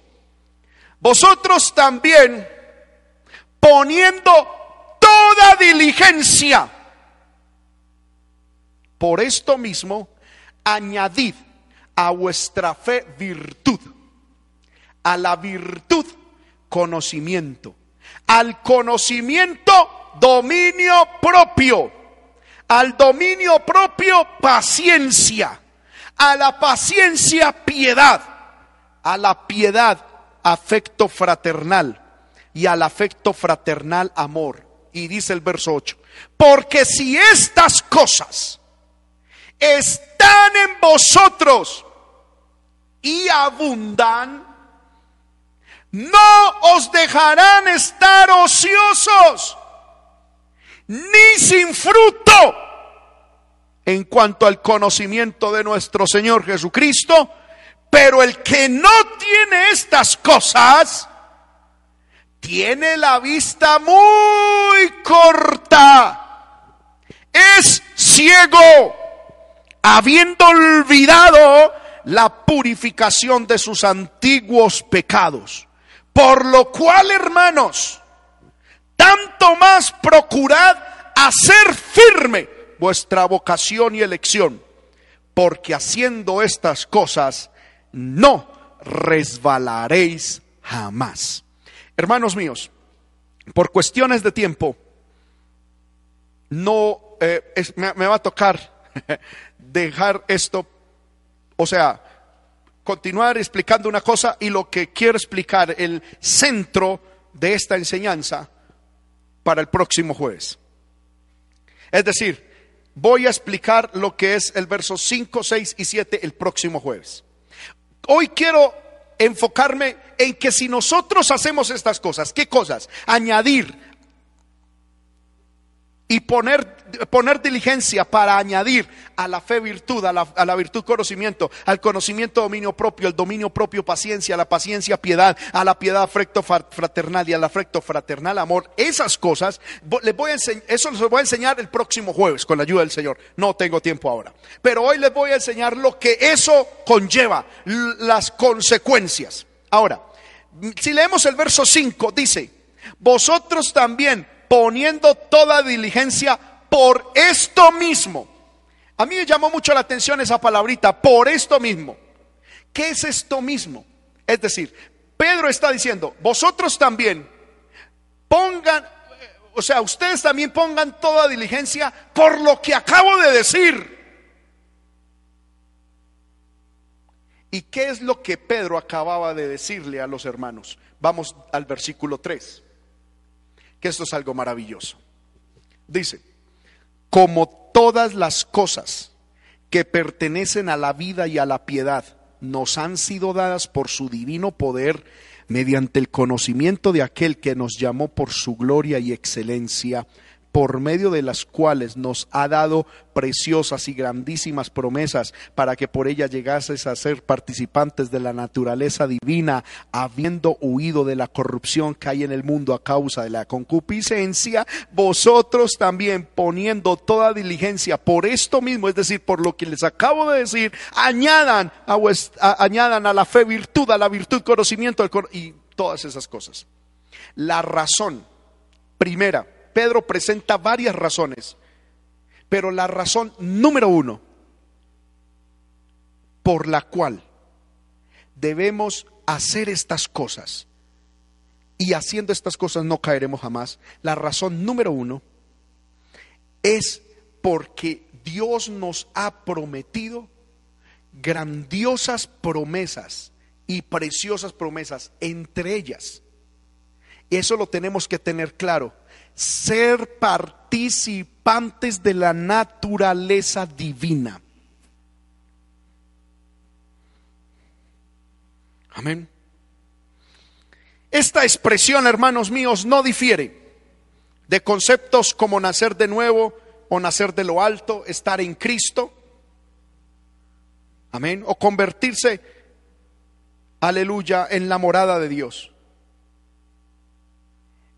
vosotros también poniendo toda diligencia, por esto mismo, añadid a vuestra fe virtud, a la virtud conocimiento, al conocimiento dominio propio, al dominio propio paciencia, a la paciencia piedad, a la piedad afecto fraternal y al afecto fraternal amor. Y dice el verso 8, porque si estas cosas están en vosotros y abundan, no os dejarán estar ociosos ni sin fruto en cuanto al conocimiento de nuestro Señor Jesucristo. Pero el que no tiene estas cosas, tiene la vista muy corta, es ciego, habiendo olvidado la purificación de sus antiguos pecados. Por lo cual, hermanos, tanto más procurad hacer firme vuestra vocación y elección, porque haciendo estas cosas no resbalaréis jamás. Hermanos míos, por cuestiones de tiempo, no eh, me, me va a tocar dejar esto, o sea, continuar explicando una cosa y lo que quiero explicar, el centro de esta enseñanza para el próximo jueves. Es decir, voy a explicar lo que es el verso 5, 6 y 7 el próximo jueves. Hoy quiero enfocarme en que si nosotros hacemos estas cosas, ¿qué cosas? Añadir y poner, poner diligencia para añadir a la fe virtud, a la, a la, virtud conocimiento, al conocimiento dominio propio, el dominio propio paciencia, a la paciencia piedad, a la piedad afecto fraternal y al afecto fraternal amor. Esas cosas, les voy a eso les voy a enseñar el próximo jueves con la ayuda del Señor. No tengo tiempo ahora. Pero hoy les voy a enseñar lo que eso conlleva, las consecuencias. Ahora, si leemos el verso 5, dice, vosotros también poniendo toda diligencia por esto mismo. A mí me llamó mucho la atención esa palabrita, por esto mismo. ¿Qué es esto mismo? Es decir, Pedro está diciendo, vosotros también pongan, o sea, ustedes también pongan toda diligencia por lo que acabo de decir. ¿Y qué es lo que Pedro acababa de decirle a los hermanos? Vamos al versículo 3 que esto es algo maravilloso. Dice, como todas las cosas que pertenecen a la vida y a la piedad nos han sido dadas por su divino poder mediante el conocimiento de aquel que nos llamó por su gloria y excelencia, por medio de las cuales nos ha dado preciosas y grandísimas promesas para que por ellas llegases a ser participantes de la naturaleza divina, habiendo huido de la corrupción que hay en el mundo a causa de la concupiscencia, vosotros también poniendo toda diligencia por esto mismo, es decir, por lo que les acabo de decir, añadan a, añadan a la fe virtud, a la virtud conocimiento y todas esas cosas. La razón primera Pedro presenta varias razones, pero la razón número uno por la cual debemos hacer estas cosas y haciendo estas cosas no caeremos jamás, la razón número uno es porque Dios nos ha prometido grandiosas promesas y preciosas promesas, entre ellas. Eso lo tenemos que tener claro ser participantes de la naturaleza divina. Amén. Esta expresión, hermanos míos, no difiere de conceptos como nacer de nuevo o nacer de lo alto, estar en Cristo. Amén. O convertirse, aleluya, en la morada de Dios.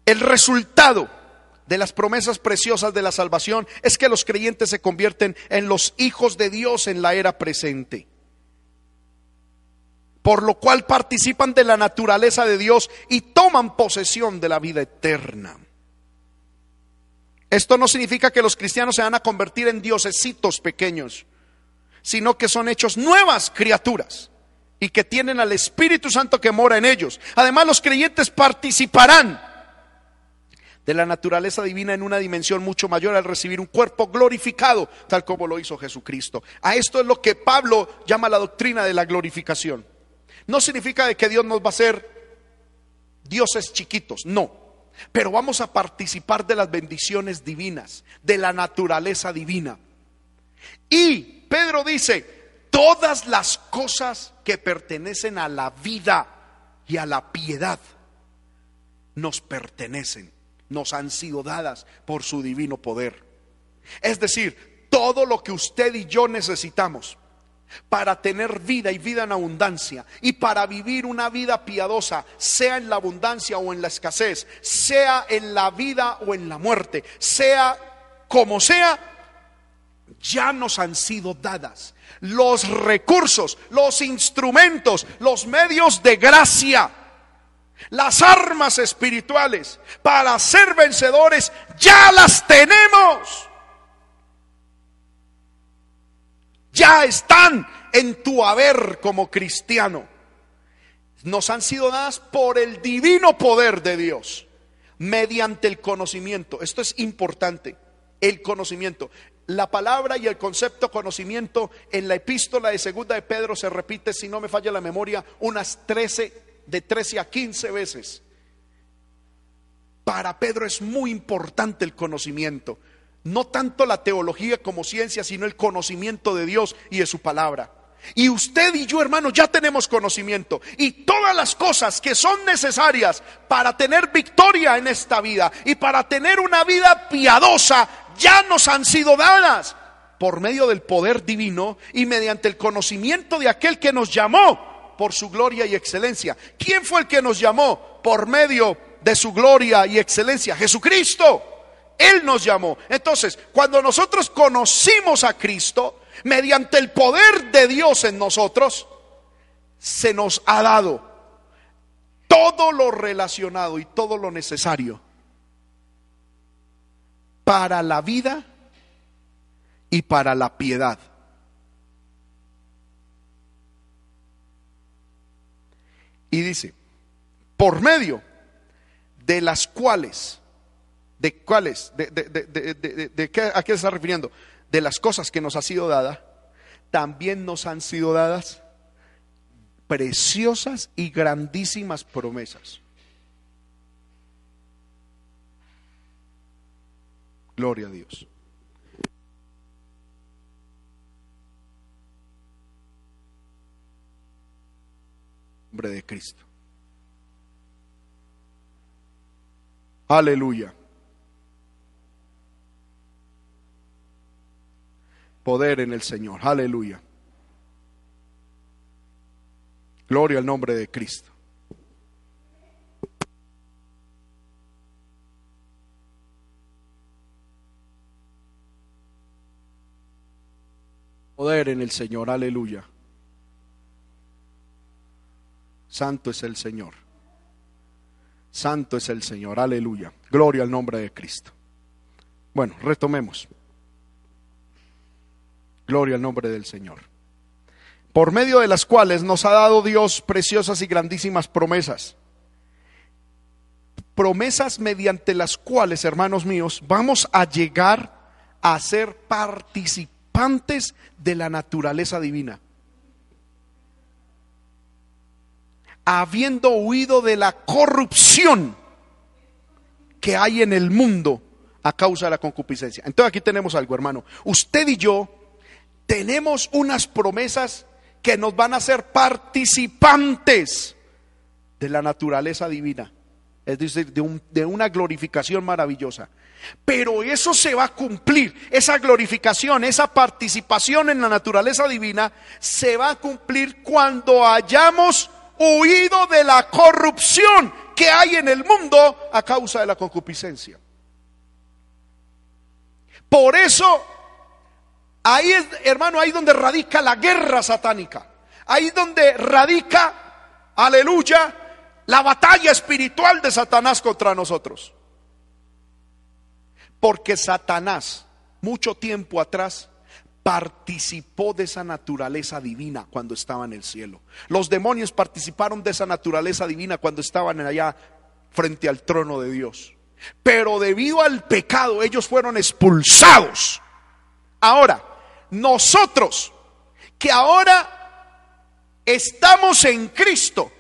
El resultado de las promesas preciosas de la salvación es que los creyentes se convierten en los hijos de Dios en la era presente. Por lo cual participan de la naturaleza de Dios y toman posesión de la vida eterna. Esto no significa que los cristianos se van a convertir en diosesitos pequeños, sino que son hechos nuevas criaturas y que tienen al Espíritu Santo que mora en ellos. Además, los creyentes participarán de la naturaleza divina en una dimensión mucho mayor al recibir un cuerpo glorificado, tal como lo hizo Jesucristo. A esto es lo que Pablo llama la doctrina de la glorificación. No significa de que Dios nos va a hacer dioses chiquitos, no. Pero vamos a participar de las bendiciones divinas, de la naturaleza divina. Y Pedro dice, todas las cosas que pertenecen a la vida y a la piedad nos pertenecen nos han sido dadas por su divino poder. Es decir, todo lo que usted y yo necesitamos para tener vida y vida en abundancia y para vivir una vida piadosa, sea en la abundancia o en la escasez, sea en la vida o en la muerte, sea como sea, ya nos han sido dadas los recursos, los instrumentos, los medios de gracia, las armas espirituales para ser vencedores, ya las tenemos. Ya están en tu haber como cristiano. Nos han sido dadas por el divino poder de Dios, mediante el conocimiento. Esto es importante, el conocimiento. La palabra y el concepto conocimiento en la epístola de segunda de Pedro se repite, si no me falla la memoria, unas 13, de 13 a 15 veces. Para Pedro es muy importante el conocimiento. No tanto la teología como ciencia, sino el conocimiento de Dios y de su palabra. Y usted y yo, hermano, ya tenemos conocimiento. Y todas las cosas que son necesarias para tener victoria en esta vida y para tener una vida piadosa, ya nos han sido dadas por medio del poder divino y mediante el conocimiento de aquel que nos llamó por su gloria y excelencia. ¿Quién fue el que nos llamó por medio de su gloria y excelencia? Jesucristo. Él nos llamó. Entonces, cuando nosotros conocimos a Cristo, mediante el poder de Dios en nosotros, se nos ha dado todo lo relacionado y todo lo necesario para la vida y para la piedad. Y dice, por medio de las cuales ¿De cuáles? ¿De, de, qué, a qué se está refiriendo? De las cosas que nos ha sido dada, también nos han sido dadas preciosas y grandísimas promesas. Gloria a Dios. Nombre de Cristo. Aleluya. poder en el Señor. Aleluya. Gloria al nombre de Cristo. Poder en el Señor. Aleluya. Santo es el Señor. Santo es el Señor. Aleluya. Gloria al nombre de Cristo. Bueno, retomemos. Gloria al nombre del Señor. Por medio de las cuales nos ha dado Dios preciosas y grandísimas promesas. Promesas mediante las cuales, hermanos míos, vamos a llegar a ser participantes de la naturaleza divina. Habiendo huido de la corrupción que hay en el mundo a causa de la concupiscencia. Entonces aquí tenemos algo, hermano. Usted y yo tenemos unas promesas que nos van a hacer participantes de la naturaleza divina, es decir, de, de, una glorificación maravillosa. Pero eso se va a cumplir, esa glorificación, esa participación en la naturaleza divina, se va a cumplir cuando hayamos huido de la corrupción que hay en el mundo a causa de la concupiscencia. Por eso Ahí es, hermano, ahí donde radica la guerra satánica. Ahí donde radica, aleluya, la batalla espiritual de Satanás contra nosotros. Porque Satanás, mucho tiempo atrás, participó de esa naturaleza divina cuando estaba en el cielo. Los demonios participaron de esa naturaleza divina cuando estaban allá frente al trono de Dios. Pero debido al pecado ellos fueron expulsados. Ahora, nosotros que ahora estamos en Cristo,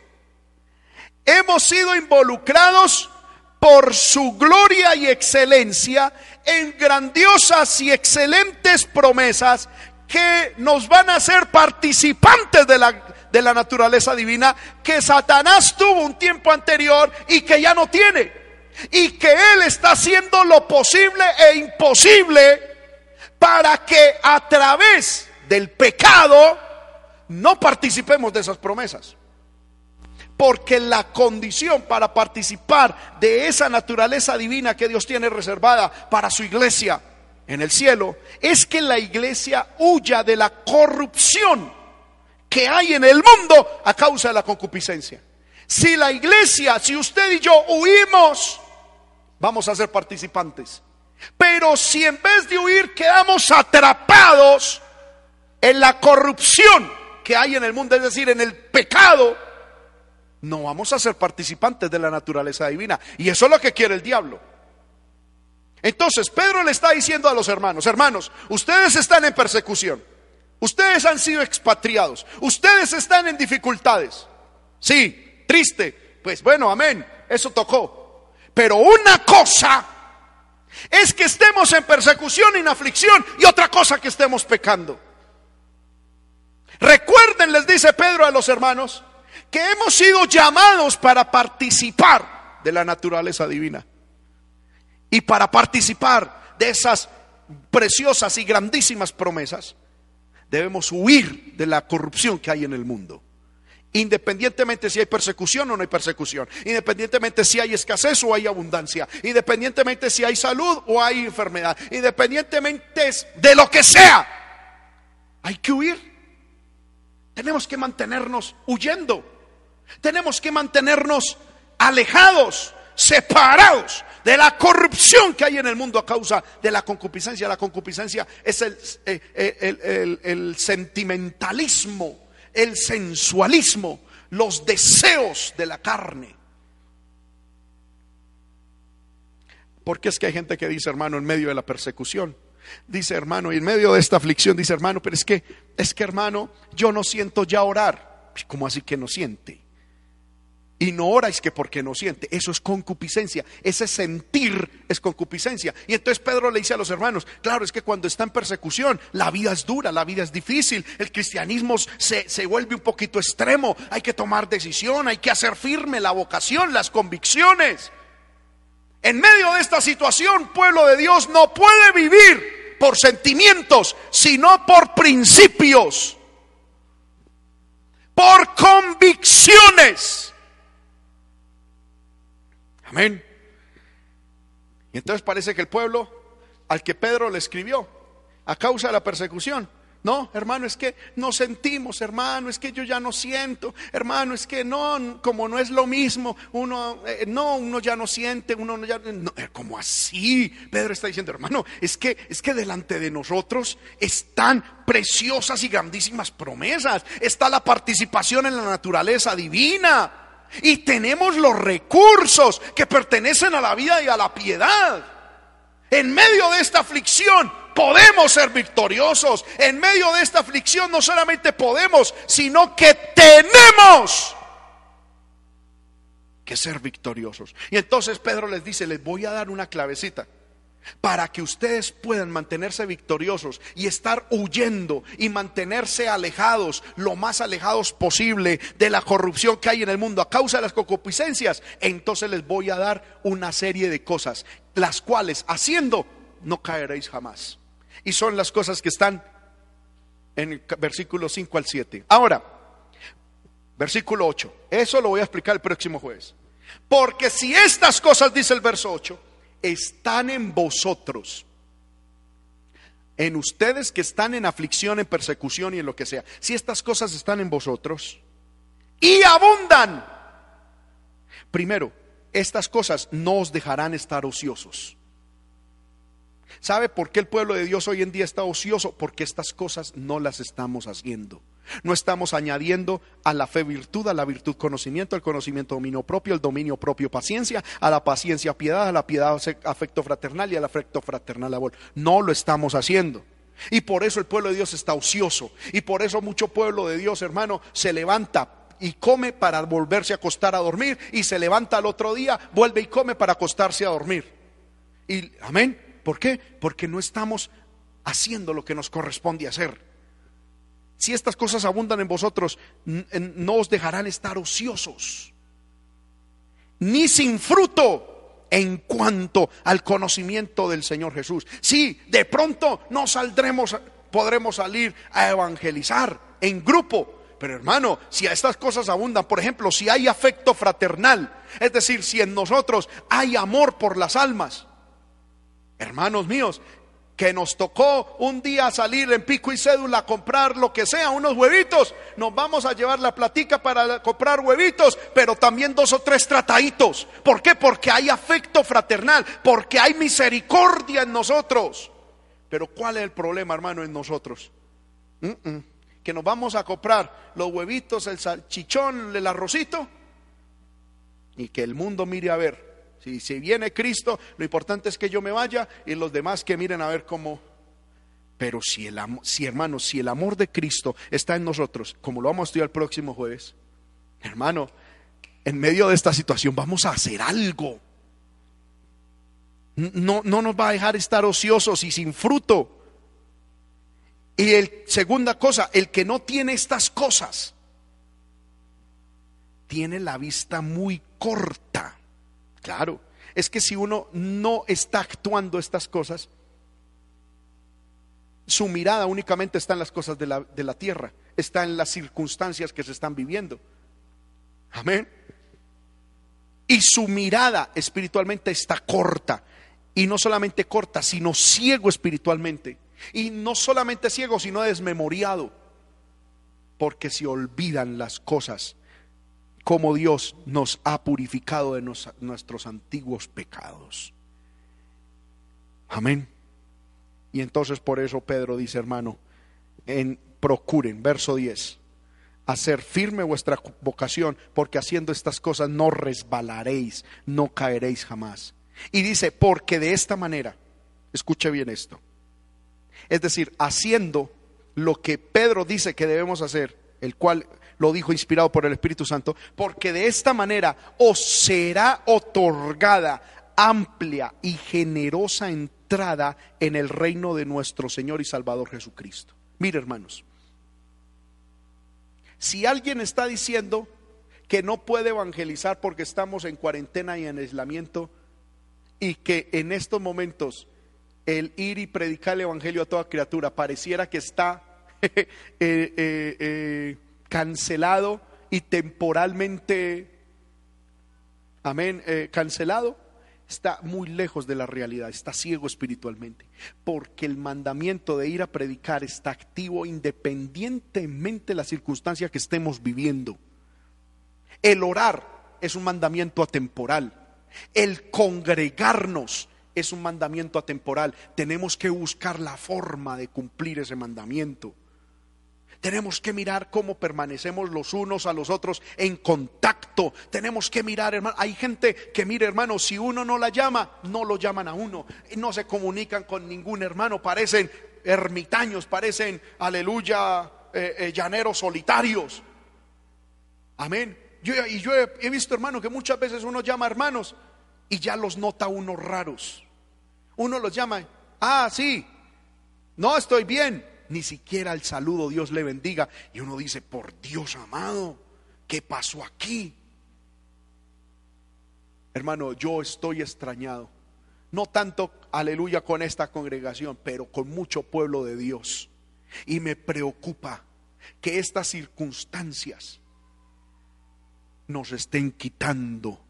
hemos sido involucrados por su gloria y excelencia en grandiosas y excelentes promesas que nos van a hacer participantes de la, de la naturaleza divina que Satanás tuvo un tiempo anterior y que ya no tiene. Y que Él está haciendo lo posible e imposible para que a través del pecado no participemos de esas promesas. Porque la condición para participar de esa naturaleza divina que Dios tiene reservada para su iglesia en el cielo es que la iglesia huya de la corrupción que hay en el mundo a causa de la concupiscencia. Si la iglesia, si usted y yo huimos, vamos a ser participantes. Pero si en vez de huir quedamos atrapados en la corrupción que hay en el mundo, es decir, en el pecado, no vamos a ser participantes de la naturaleza divina. Y eso es lo que quiere el diablo. Entonces, Pedro le está diciendo a los hermanos, hermanos, ustedes están en persecución, ustedes han sido expatriados, ustedes están en dificultades. Sí, triste, pues bueno, amén, eso tocó. Pero una cosa es que estemos en persecución y en aflicción y otra cosa que estemos pecando. Recuerden, les dice Pedro a los hermanos, que hemos sido llamados para participar de la naturaleza divina. Y para participar de esas preciosas y grandísimas promesas, debemos huir de la corrupción que hay en el mundo. Independientemente si hay persecución o no hay persecución, independientemente si hay escasez o hay abundancia, independientemente si hay salud o hay enfermedad, independientemente de lo que sea, hay que huir. Tenemos que mantenernos huyendo. Tenemos que mantenernos alejados, separados de la corrupción que hay en el mundo a causa de la concupiscencia. La concupiscencia es el, eh, eh, sentimentalismo, el sensualismo, los deseos de la carne. Porque es que hay gente que dice, hermano, en medio de la persecución, dice hermano, y en medio de esta aflicción dice hermano, pero es que, es que hermano, yo no siento ya orar. ¿Cómo así que no siente? Y no oráis que porque no siente. Eso es concupiscencia. Ese sentir es concupiscencia. Y entonces Pedro le dice a los hermanos, claro, es que cuando está en persecución, la vida es dura, la vida es difícil. El cristianismo se, se vuelve un poquito extremo. Hay que tomar decisión, hay que hacer firme la vocación, las convicciones. En medio de esta situación, pueblo de Dios no puede vivir por sentimientos, sino por principios, por convicciones. Amén. Y entonces parece que el pueblo al que Pedro le escribió, a causa de la persecución, no, hermano, es que no sentimos, hermano, es que yo ya no siento, hermano, es que no, como no es lo mismo, uno, eh, no, uno ya no siente, uno ya, no, eh, como así, Pedro está diciendo, hermano, es que, es que delante de nosotros están preciosas y grandísimas promesas, está la participación en la naturaleza divina. Y tenemos los recursos que pertenecen a la vida y a la piedad. En medio de esta aflicción podemos ser victoriosos. En medio de esta aflicción no solamente podemos, sino que tenemos que ser victoriosos. Y entonces Pedro les dice, les voy a dar una clavecita para que ustedes puedan mantenerse victoriosos y estar huyendo y mantenerse alejados, lo más alejados posible de la corrupción que hay en el mundo a causa de las concupiscencias, entonces les voy a dar una serie de cosas, las cuales haciendo no caeréis jamás. Y son las cosas que están en el versículo 5 al 7. Ahora, versículo 8, eso lo voy a explicar el próximo jueves. Porque si estas cosas, dice el verso 8, están en vosotros. En ustedes que están en aflicción, en persecución y en lo que sea. Si estas cosas están en vosotros y abundan. Primero, estas cosas no os dejarán estar ociosos. ¿Sabe por qué el pueblo de Dios hoy en día está ocioso? Porque estas cosas no las estamos haciendo. No estamos añadiendo a la fe virtud, a la virtud conocimiento, al conocimiento dominio propio, al dominio propio paciencia, a la paciencia piedad, a la piedad afecto fraternal y al afecto fraternal amor. No lo estamos haciendo. Y por eso el pueblo de Dios está ocioso. Y por eso mucho pueblo de Dios, hermano, se levanta y come para volverse a acostar a dormir. Y se levanta al otro día, vuelve y come para acostarse a dormir. Y amén. ¿Por qué? Porque no estamos haciendo lo que nos corresponde hacer si estas cosas abundan en vosotros, no os dejarán estar ociosos, ni sin fruto en cuanto al conocimiento del Señor Jesús. Sí, de pronto no saldremos, podremos salir a evangelizar en grupo, pero hermano, si a estas cosas abundan, por ejemplo, si hay afecto fraternal, es decir, si en nosotros hay amor por las almas, hermanos míos, que nos tocó un día salir en pico y cédula a comprar lo que sea, unos huevitos, nos vamos a llevar la platica para comprar huevitos, pero también dos o tres trataditos. ¿Por qué? Porque hay afecto fraternal, porque hay misericordia en nosotros. Pero ¿cuál es el problema, hermano, en nosotros? Que nos vamos a comprar los huevitos, el salchichón, el arrocito, y que el mundo mire a ver si, viene Cristo, lo importante es que yo me vaya y los demás que miren a ver cómo. Pero si el amor, si hermano, si el amor de Cristo está en nosotros, como lo vamos a estudiar el próximo jueves, hermano, en medio de esta situación vamos a hacer algo. No, no nos va a dejar estar ociosos y sin fruto. Y el segunda cosa, el que no tiene estas cosas, tiene la vista muy corta. Claro, es que si uno no está actuando estas cosas, su mirada únicamente está en las cosas de la, de la tierra, está en las circunstancias que se están viviendo. Amén. Y su mirada espiritualmente está corta. Y no solamente corta, sino ciego espiritualmente. Y no solamente ciego, sino desmemoriado. Porque se olvidan las cosas como Dios nos ha purificado de nuestros antiguos pecados. Amén. Y entonces por eso Pedro dice, hermano, en procuren, verso 10, hacer firme vuestra vocación, porque haciendo estas cosas no resbalaréis, no caeréis jamás. Y dice, porque de esta manera, escuche bien esto, es decir, haciendo lo que Pedro dice que debemos hacer, el cual lo dijo inspirado por el Espíritu Santo, porque de esta manera os será otorgada amplia y generosa entrada en el reino de nuestro Señor y Salvador Jesucristo. Mire, hermanos, si alguien está diciendo que no puede evangelizar porque estamos en cuarentena y en aislamiento y que en estos momentos el ir y predicar el evangelio a toda criatura pareciera que está eh, eh, eh, cancelado y temporalmente, amén, eh, cancelado, está muy lejos de la realidad, está ciego espiritualmente, porque el mandamiento de ir a predicar está activo independientemente de la circunstancia que estemos viviendo. El orar es un mandamiento atemporal, el congregarnos es un mandamiento atemporal, tenemos que buscar la forma de cumplir ese mandamiento. Tenemos que mirar cómo permanecemos los unos a los otros en contacto. Tenemos que mirar, hermano. Hay gente que mire, hermano, si uno no la llama, no lo llaman a uno. No se comunican con ningún hermano. Parecen ermitaños, parecen, aleluya, eh, eh, llaneros solitarios. Amén. Yo, y yo he, visto, hermano, que muchas veces uno llama hermanos y ya los nota unos raros. Uno los llama, ah, sí, no estoy bien ni siquiera el saludo Dios le bendiga. Y uno dice, por Dios amado, ¿qué pasó aquí? Hermano, yo estoy extrañado. No tanto, aleluya, con esta congregación, pero con mucho pueblo de Dios. Y me preocupa que estas circunstancias nos estén quitando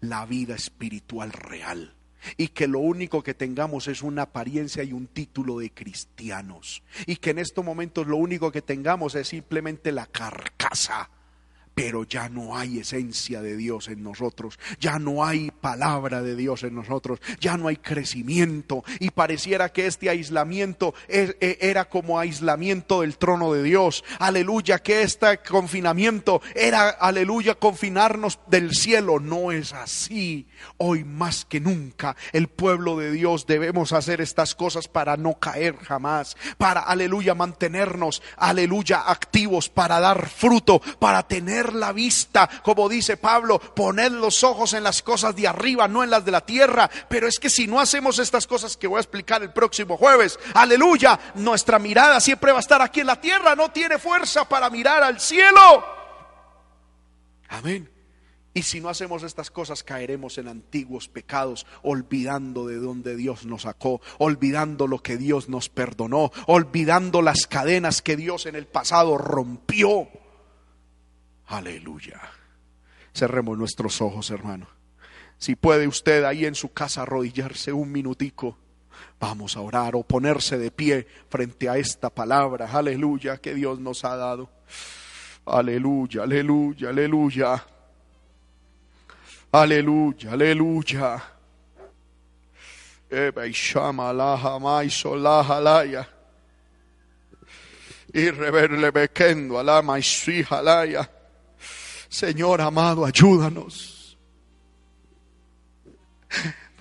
la vida espiritual real y que lo único que tengamos es una apariencia y un título de cristianos y que en estos momentos lo único que tengamos es simplemente la carcasa pero ya no hay esencia de Dios en nosotros, ya no hay palabra de Dios en nosotros, ya no hay crecimiento. Y pareciera que este aislamiento e, era como aislamiento del trono de Dios, aleluya, que este confinamiento era, aleluya, confinarnos del cielo, no es así, hoy más que nunca el pueblo de Dios debemos hacer estas cosas para no caer jamás, para, aleluya, mantenernos, aleluya, activos, para dar fruto, para tener la vista, como dice Pablo, poner los ojos en las cosas de arriba, no en las de la tierra. Pero es que si no hacemos estas cosas que voy a explicar el próximo jueves, aleluya, nuestra mirada siempre va a estar aquí en la tierra, no tiene fuerza para mirar al cielo. Amén. Y si no hacemos estas cosas, caeremos en antiguos pecados, olvidando de donde Dios nos sacó, olvidando lo que Dios nos perdonó, olvidando las cadenas que Dios en el pasado rompió. Aleluya. Cerremos nuestros ojos, hermano. Si puede usted ahí en su casa arrodillarse un minutico, vamos a orar o ponerse de pie frente a esta palabra, aleluya, que Dios nos ha dado. Aleluya, aleluya, aleluya. Aleluya, aleluya. Y reverle bequendo alama y. Señor amado, ayúdanos.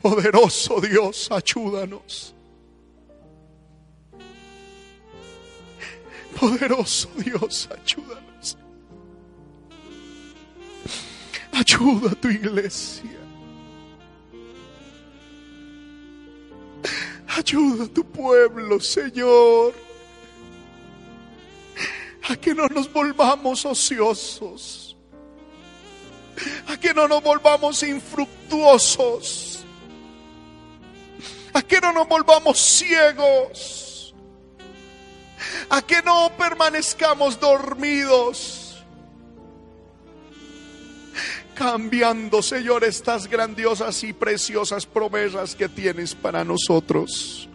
Poderoso Dios, ayúdanos. Poderoso Dios, ayúdanos. Ayuda a tu iglesia. Ayuda a tu pueblo, Señor. A que no nos volvamos ociosos. A que no nos volvamos infructuosos. A que no nos volvamos ciegos. A que no permanezcamos dormidos cambiando, Señor, estas grandiosas y preciosas promesas que tienes para nosotros.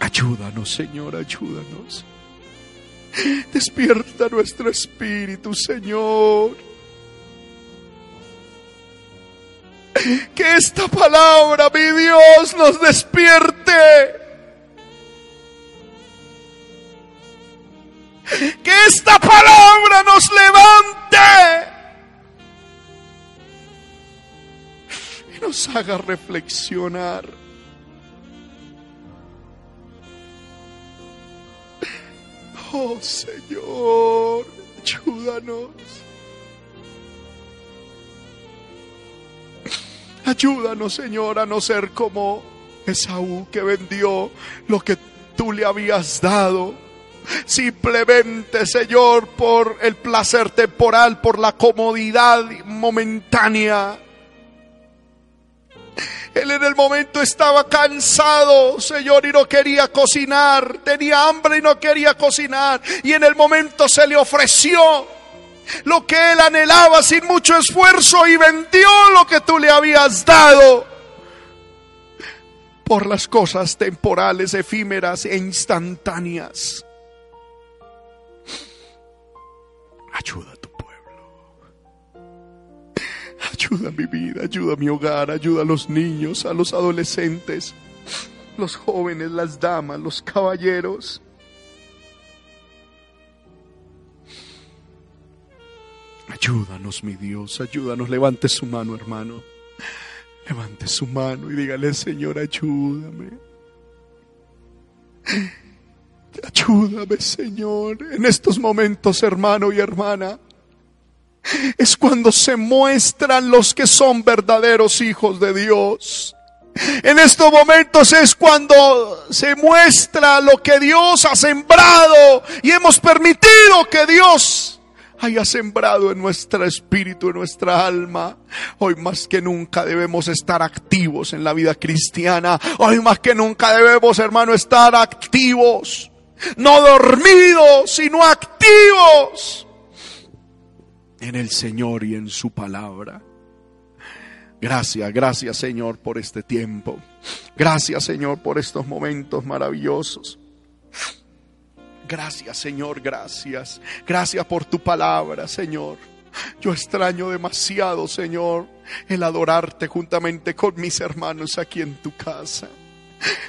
Ayúdanos, Señor, ayúdanos. Despierta nuestro espíritu, Señor. Que esta palabra, mi Dios, nos despierte. Que esta palabra nos levante y nos haga reflexionar. Oh Señor, ayúdanos. Ayúdanos, Señor, a no ser como Esaú que vendió lo que tú le habías dado simplemente, Señor, por el placer temporal, por la comodidad momentánea. Él en el momento estaba cansado, Señor, y no quería cocinar. Tenía hambre y no quería cocinar. Y en el momento se le ofreció lo que él anhelaba sin mucho esfuerzo y vendió lo que tú le habías dado por las cosas temporales, efímeras e instantáneas. Ayuda a tu pueblo. Ayuda a mi vida, ayuda a mi hogar, ayuda a los niños, a los adolescentes, los jóvenes, las damas, los caballeros. Ayúdanos, mi Dios, ayúdanos. Levante su mano, hermano. Levante su mano y dígale, Señor, ayúdame. Ayúdame, Señor, en estos momentos, hermano y hermana. Es cuando se muestran los que son verdaderos hijos de Dios. En estos momentos es cuando se muestra lo que Dios ha sembrado y hemos permitido que Dios haya sembrado en nuestro espíritu, en nuestra alma. Hoy más que nunca debemos estar activos en la vida cristiana. Hoy más que nunca debemos, hermano, estar activos no dormidos, sino activos en el Señor y en su palabra. Gracias, gracias Señor por este tiempo. Gracias Señor por estos momentos maravillosos. Gracias Señor, gracias. Gracias por tu palabra, Señor. Yo extraño demasiado, Señor, el adorarte juntamente con mis hermanos aquí en tu casa.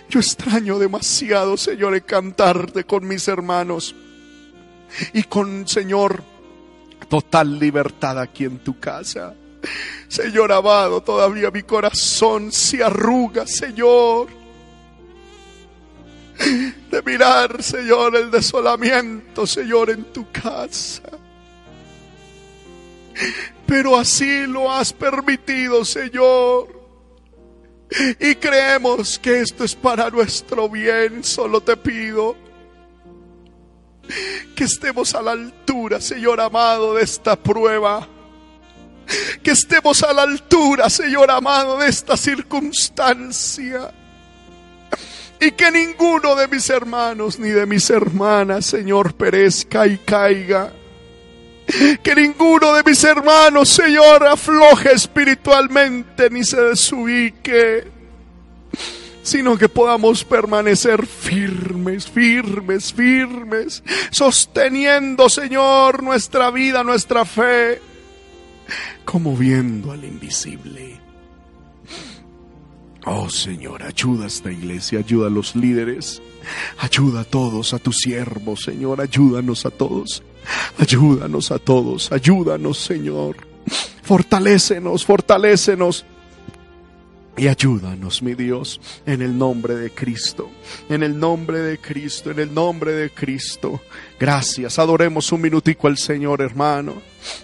Yo extraño demasiado, Señor, el cantarte con mis hermanos y con, Señor, total libertad aquí en tu casa. Señor amado, todavía mi corazón se arruga, Señor, de mirar, Señor, el desolamiento, Señor, en tu casa. Pero así lo has permitido, Señor. Y creemos que esto es para nuestro bien. Solo te pido que estemos a la altura, Señor amado, de esta prueba. Que estemos a la altura, Señor amado, de esta circunstancia. Y que ninguno de mis hermanos ni de mis hermanas, Señor, perezca y caiga Que ninguno de mis hermanos, Señor, afloje espiritualmente ni se desubique, sino que podamos permanecer firmes, firmes, firmes, sosteniendo, Señor, nuestra vida, nuestra fe, como viendo al invisible. Oh Señor, ayuda a esta iglesia, ayuda a los líderes, ayuda a todos, a tus siervos, Señor, ayúdanos a todos. Ayúdanos a todos, ayúdanos Señor. Fortalécenos, fortalécenos. Y ayúdanos, mi Dios, en el nombre de Cristo, en el nombre de Cristo, en el nombre de Cristo. Gracias, adoremos un minutico al Señor, hermano.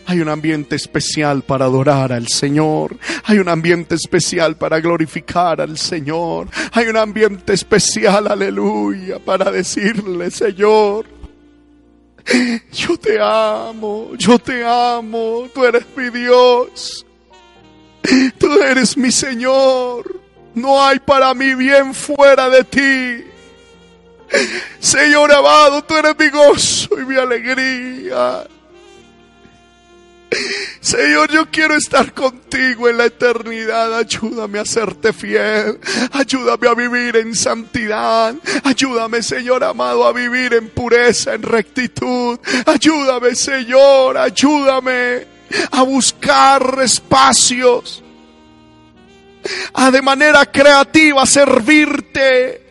Hay un ambiente especial para adorar al Señor. Hay un ambiente especial para glorificar al Señor. Hay un ambiente especial, aleluya, para decirle, Señor, yo te amo, yo te amo, tú eres mi Dios, tú eres mi Señor, no hay para mí bien fuera de ti. Señor amado, tú eres mi gozo y mi alegría. Señor, yo quiero estar contigo en la eternidad. Ayúdame a serte fiel. Ayúdame a vivir en santidad. Ayúdame, Señor amado, a vivir en pureza, en rectitud. Ayúdame, Señor. Ayúdame a buscar espacios. A de manera creativa servirte.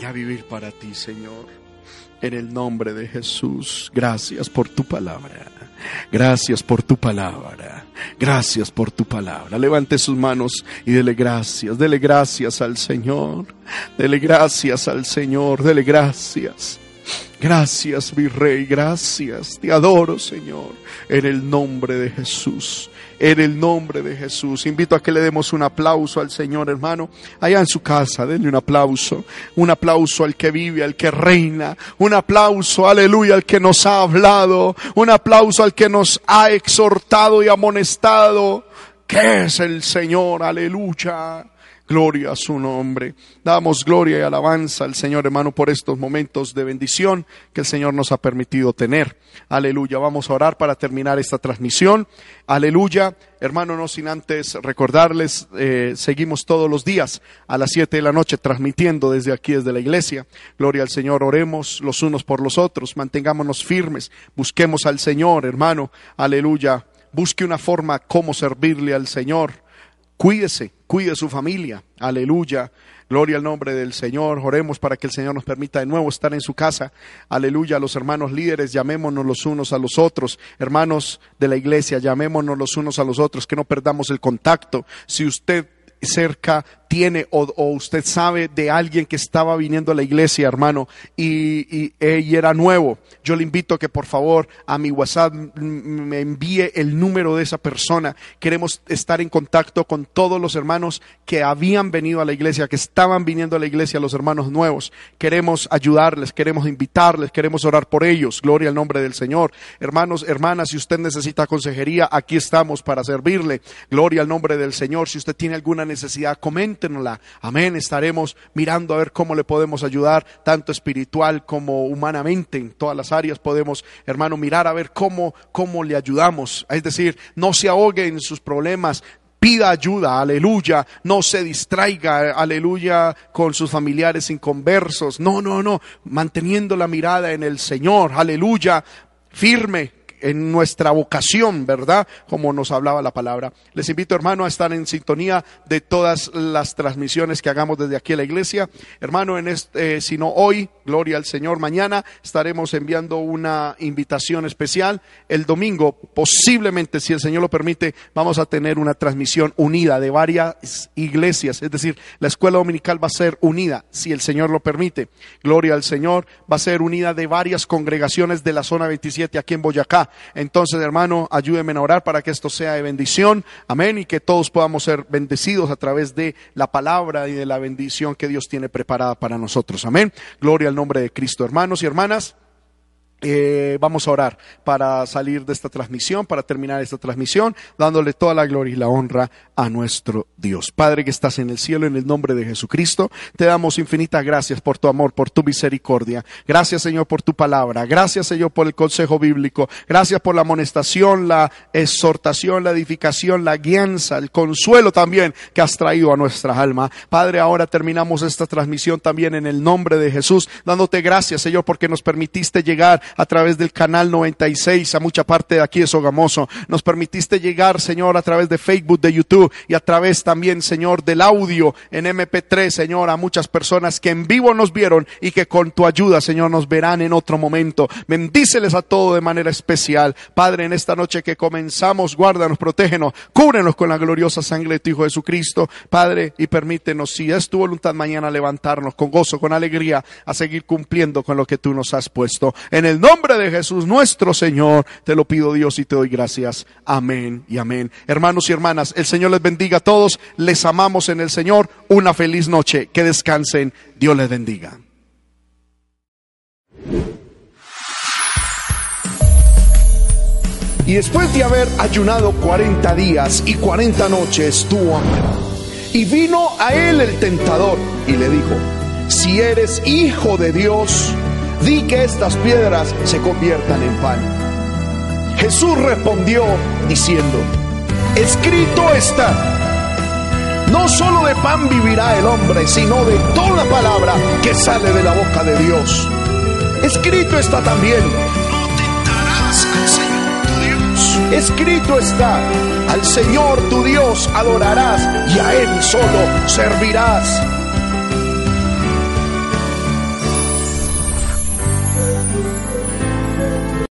Y a vivir para ti, Señor. En el nombre de Jesús. Gracias por tu palabra. Gracias por tu palabra. Gracias por tu palabra. Levante sus manos y dele gracias. Dele gracias al Señor. Dele gracias al Señor. Dele gracias. Gracias, mi rey. Gracias. Te adoro, Señor. En el nombre de Jesús en el nombre de Jesús. Invito a que le demos un aplauso al Señor, hermano. Allá en su casa, denle un aplauso. Un aplauso al que vive, al que reina. Un aplauso, aleluya, al que nos ha hablado. Un aplauso al que nos ha exhortado y amonestado. Que es el Señor, aleluya. Gloria a su nombre. Damos gloria y alabanza al Señor, hermano, por estos momentos de bendición que el Señor nos ha permitido tener. Aleluya. Vamos a orar para terminar esta transmisión. Aleluya. Hermano, no sin antes recordarles, eh, seguimos todos los días a las siete de la noche transmitiendo desde aquí, desde la iglesia. Gloria al Señor. Oremos los unos por los otros. Mantengámonos firmes. Busquemos al Señor, hermano. Aleluya. Busque una forma cómo servirle al Señor. Cuídese, cuide su familia. Aleluya. Gloria al nombre del Señor. Oremos para que el Señor nos permita de nuevo estar en su casa. Aleluya. Los hermanos líderes, llamémonos los unos a los otros. Hermanos de la iglesia, llamémonos los unos a los otros. Que no perdamos el contacto. Si usted cerca tiene o, usted sabe de alguien que estaba viniendo a la iglesia, hermano, y, y, era nuevo, yo le invito que por favor a mi WhatsApp me envíe el número de esa persona. Queremos estar en contacto con todos los hermanos que habían venido a la iglesia, que estaban viniendo a la iglesia, los hermanos nuevos. Queremos ayudarles, queremos invitarles, queremos orar por ellos. Gloria al nombre del Señor. Hermanos, hermanas, si usted necesita consejería, aquí estamos para servirle. Gloria al nombre del Señor. Si usted tiene alguna necesidad, comente Amén. Estaremos mirando a ver cómo le podemos ayudar, tanto espiritual como humanamente. En todas las áreas podemos, hermano, mirar a ver cómo, cómo le ayudamos. Es decir, no se ahogue en sus problemas, pida ayuda, aleluya, no se distraiga, aleluya, con sus familiares inconversos, no, no, no, manteniendo la mirada en el Señor, aleluya, firme, en nuestra vocación, ¿verdad? Como nos hablaba la palabra. Les invito, hermano, a estar en sintonía de todas las transmisiones que hagamos desde aquí a la iglesia. Hermano, en este, eh, si no hoy, gloria al Señor, mañana estaremos enviando una invitación especial. El domingo, posiblemente, si el Señor lo permite, vamos a tener una transmisión unida de varias iglesias. Es decir, la escuela dominical va a ser unida, si el Señor lo permite. Gloria al Señor, va a ser unida de varias congregaciones de la zona 27 aquí en Boyacá. Entonces, hermano, ayúdeme a orar para que esto sea de bendición. Amén. Y que todos podamos ser bendecidos a través de la palabra y de la bendición que Dios tiene preparada para nosotros. Amén. Gloria nombre de Cristo. Hermanos y hermanas. Eh, vamos a orar para salir de esta transmisión, para terminar esta transmisión, dándole toda la gloria y la honra a nuestro Dios. Padre que estás en el cielo, en el nombre de Jesucristo, te damos infinitas gracias por tu amor, por tu misericordia. Gracias Señor por tu palabra. Gracias Señor por el consejo bíblico. Gracias por la amonestación, la exhortación, la edificación, la guianza, el consuelo también que has traído a nuestra alma. Padre, ahora terminamos esta transmisión también en el nombre de Jesús, dándote gracias Señor porque nos permitiste llegar a través del canal 96 a mucha parte de aquí de Sogamoso. Nos permitiste llegar, Señor, a través de Facebook, de YouTube y a través también, Señor, del audio en MP3, Señor, a muchas personas que en vivo nos vieron y que con tu ayuda, Señor, nos verán en otro momento. Bendíceles a todos de manera especial. Padre, en esta noche que comenzamos, guárdanos, protégenos, cúbrenos con la gloriosa sangre de tu Hijo Jesucristo, Padre, y permítenos, si es tu voluntad mañana, levantarnos con gozo, con alegría, a seguir cumpliendo con lo que tú nos has puesto. En el nombre de Jesús nuestro Señor, te lo pido Dios y te doy gracias. Amén y amén. Hermanos y hermanas, el Señor les bendiga a todos, les amamos en el Señor, una feliz noche, que descansen, Dios les bendiga. Y después de haber ayunado 40 días y 40 noches, tuvo hambre. Y vino a él el tentador y le dijo, si eres hijo de Dios, di que estas piedras se conviertan en pan. Jesús respondió diciendo, escrito está, no solo de pan vivirá el hombre, sino de toda palabra que sale de la boca de Dios. Escrito está también, no tentarás al Señor tu Dios. Escrito está, al Señor tu Dios adorarás y a Él solo servirás.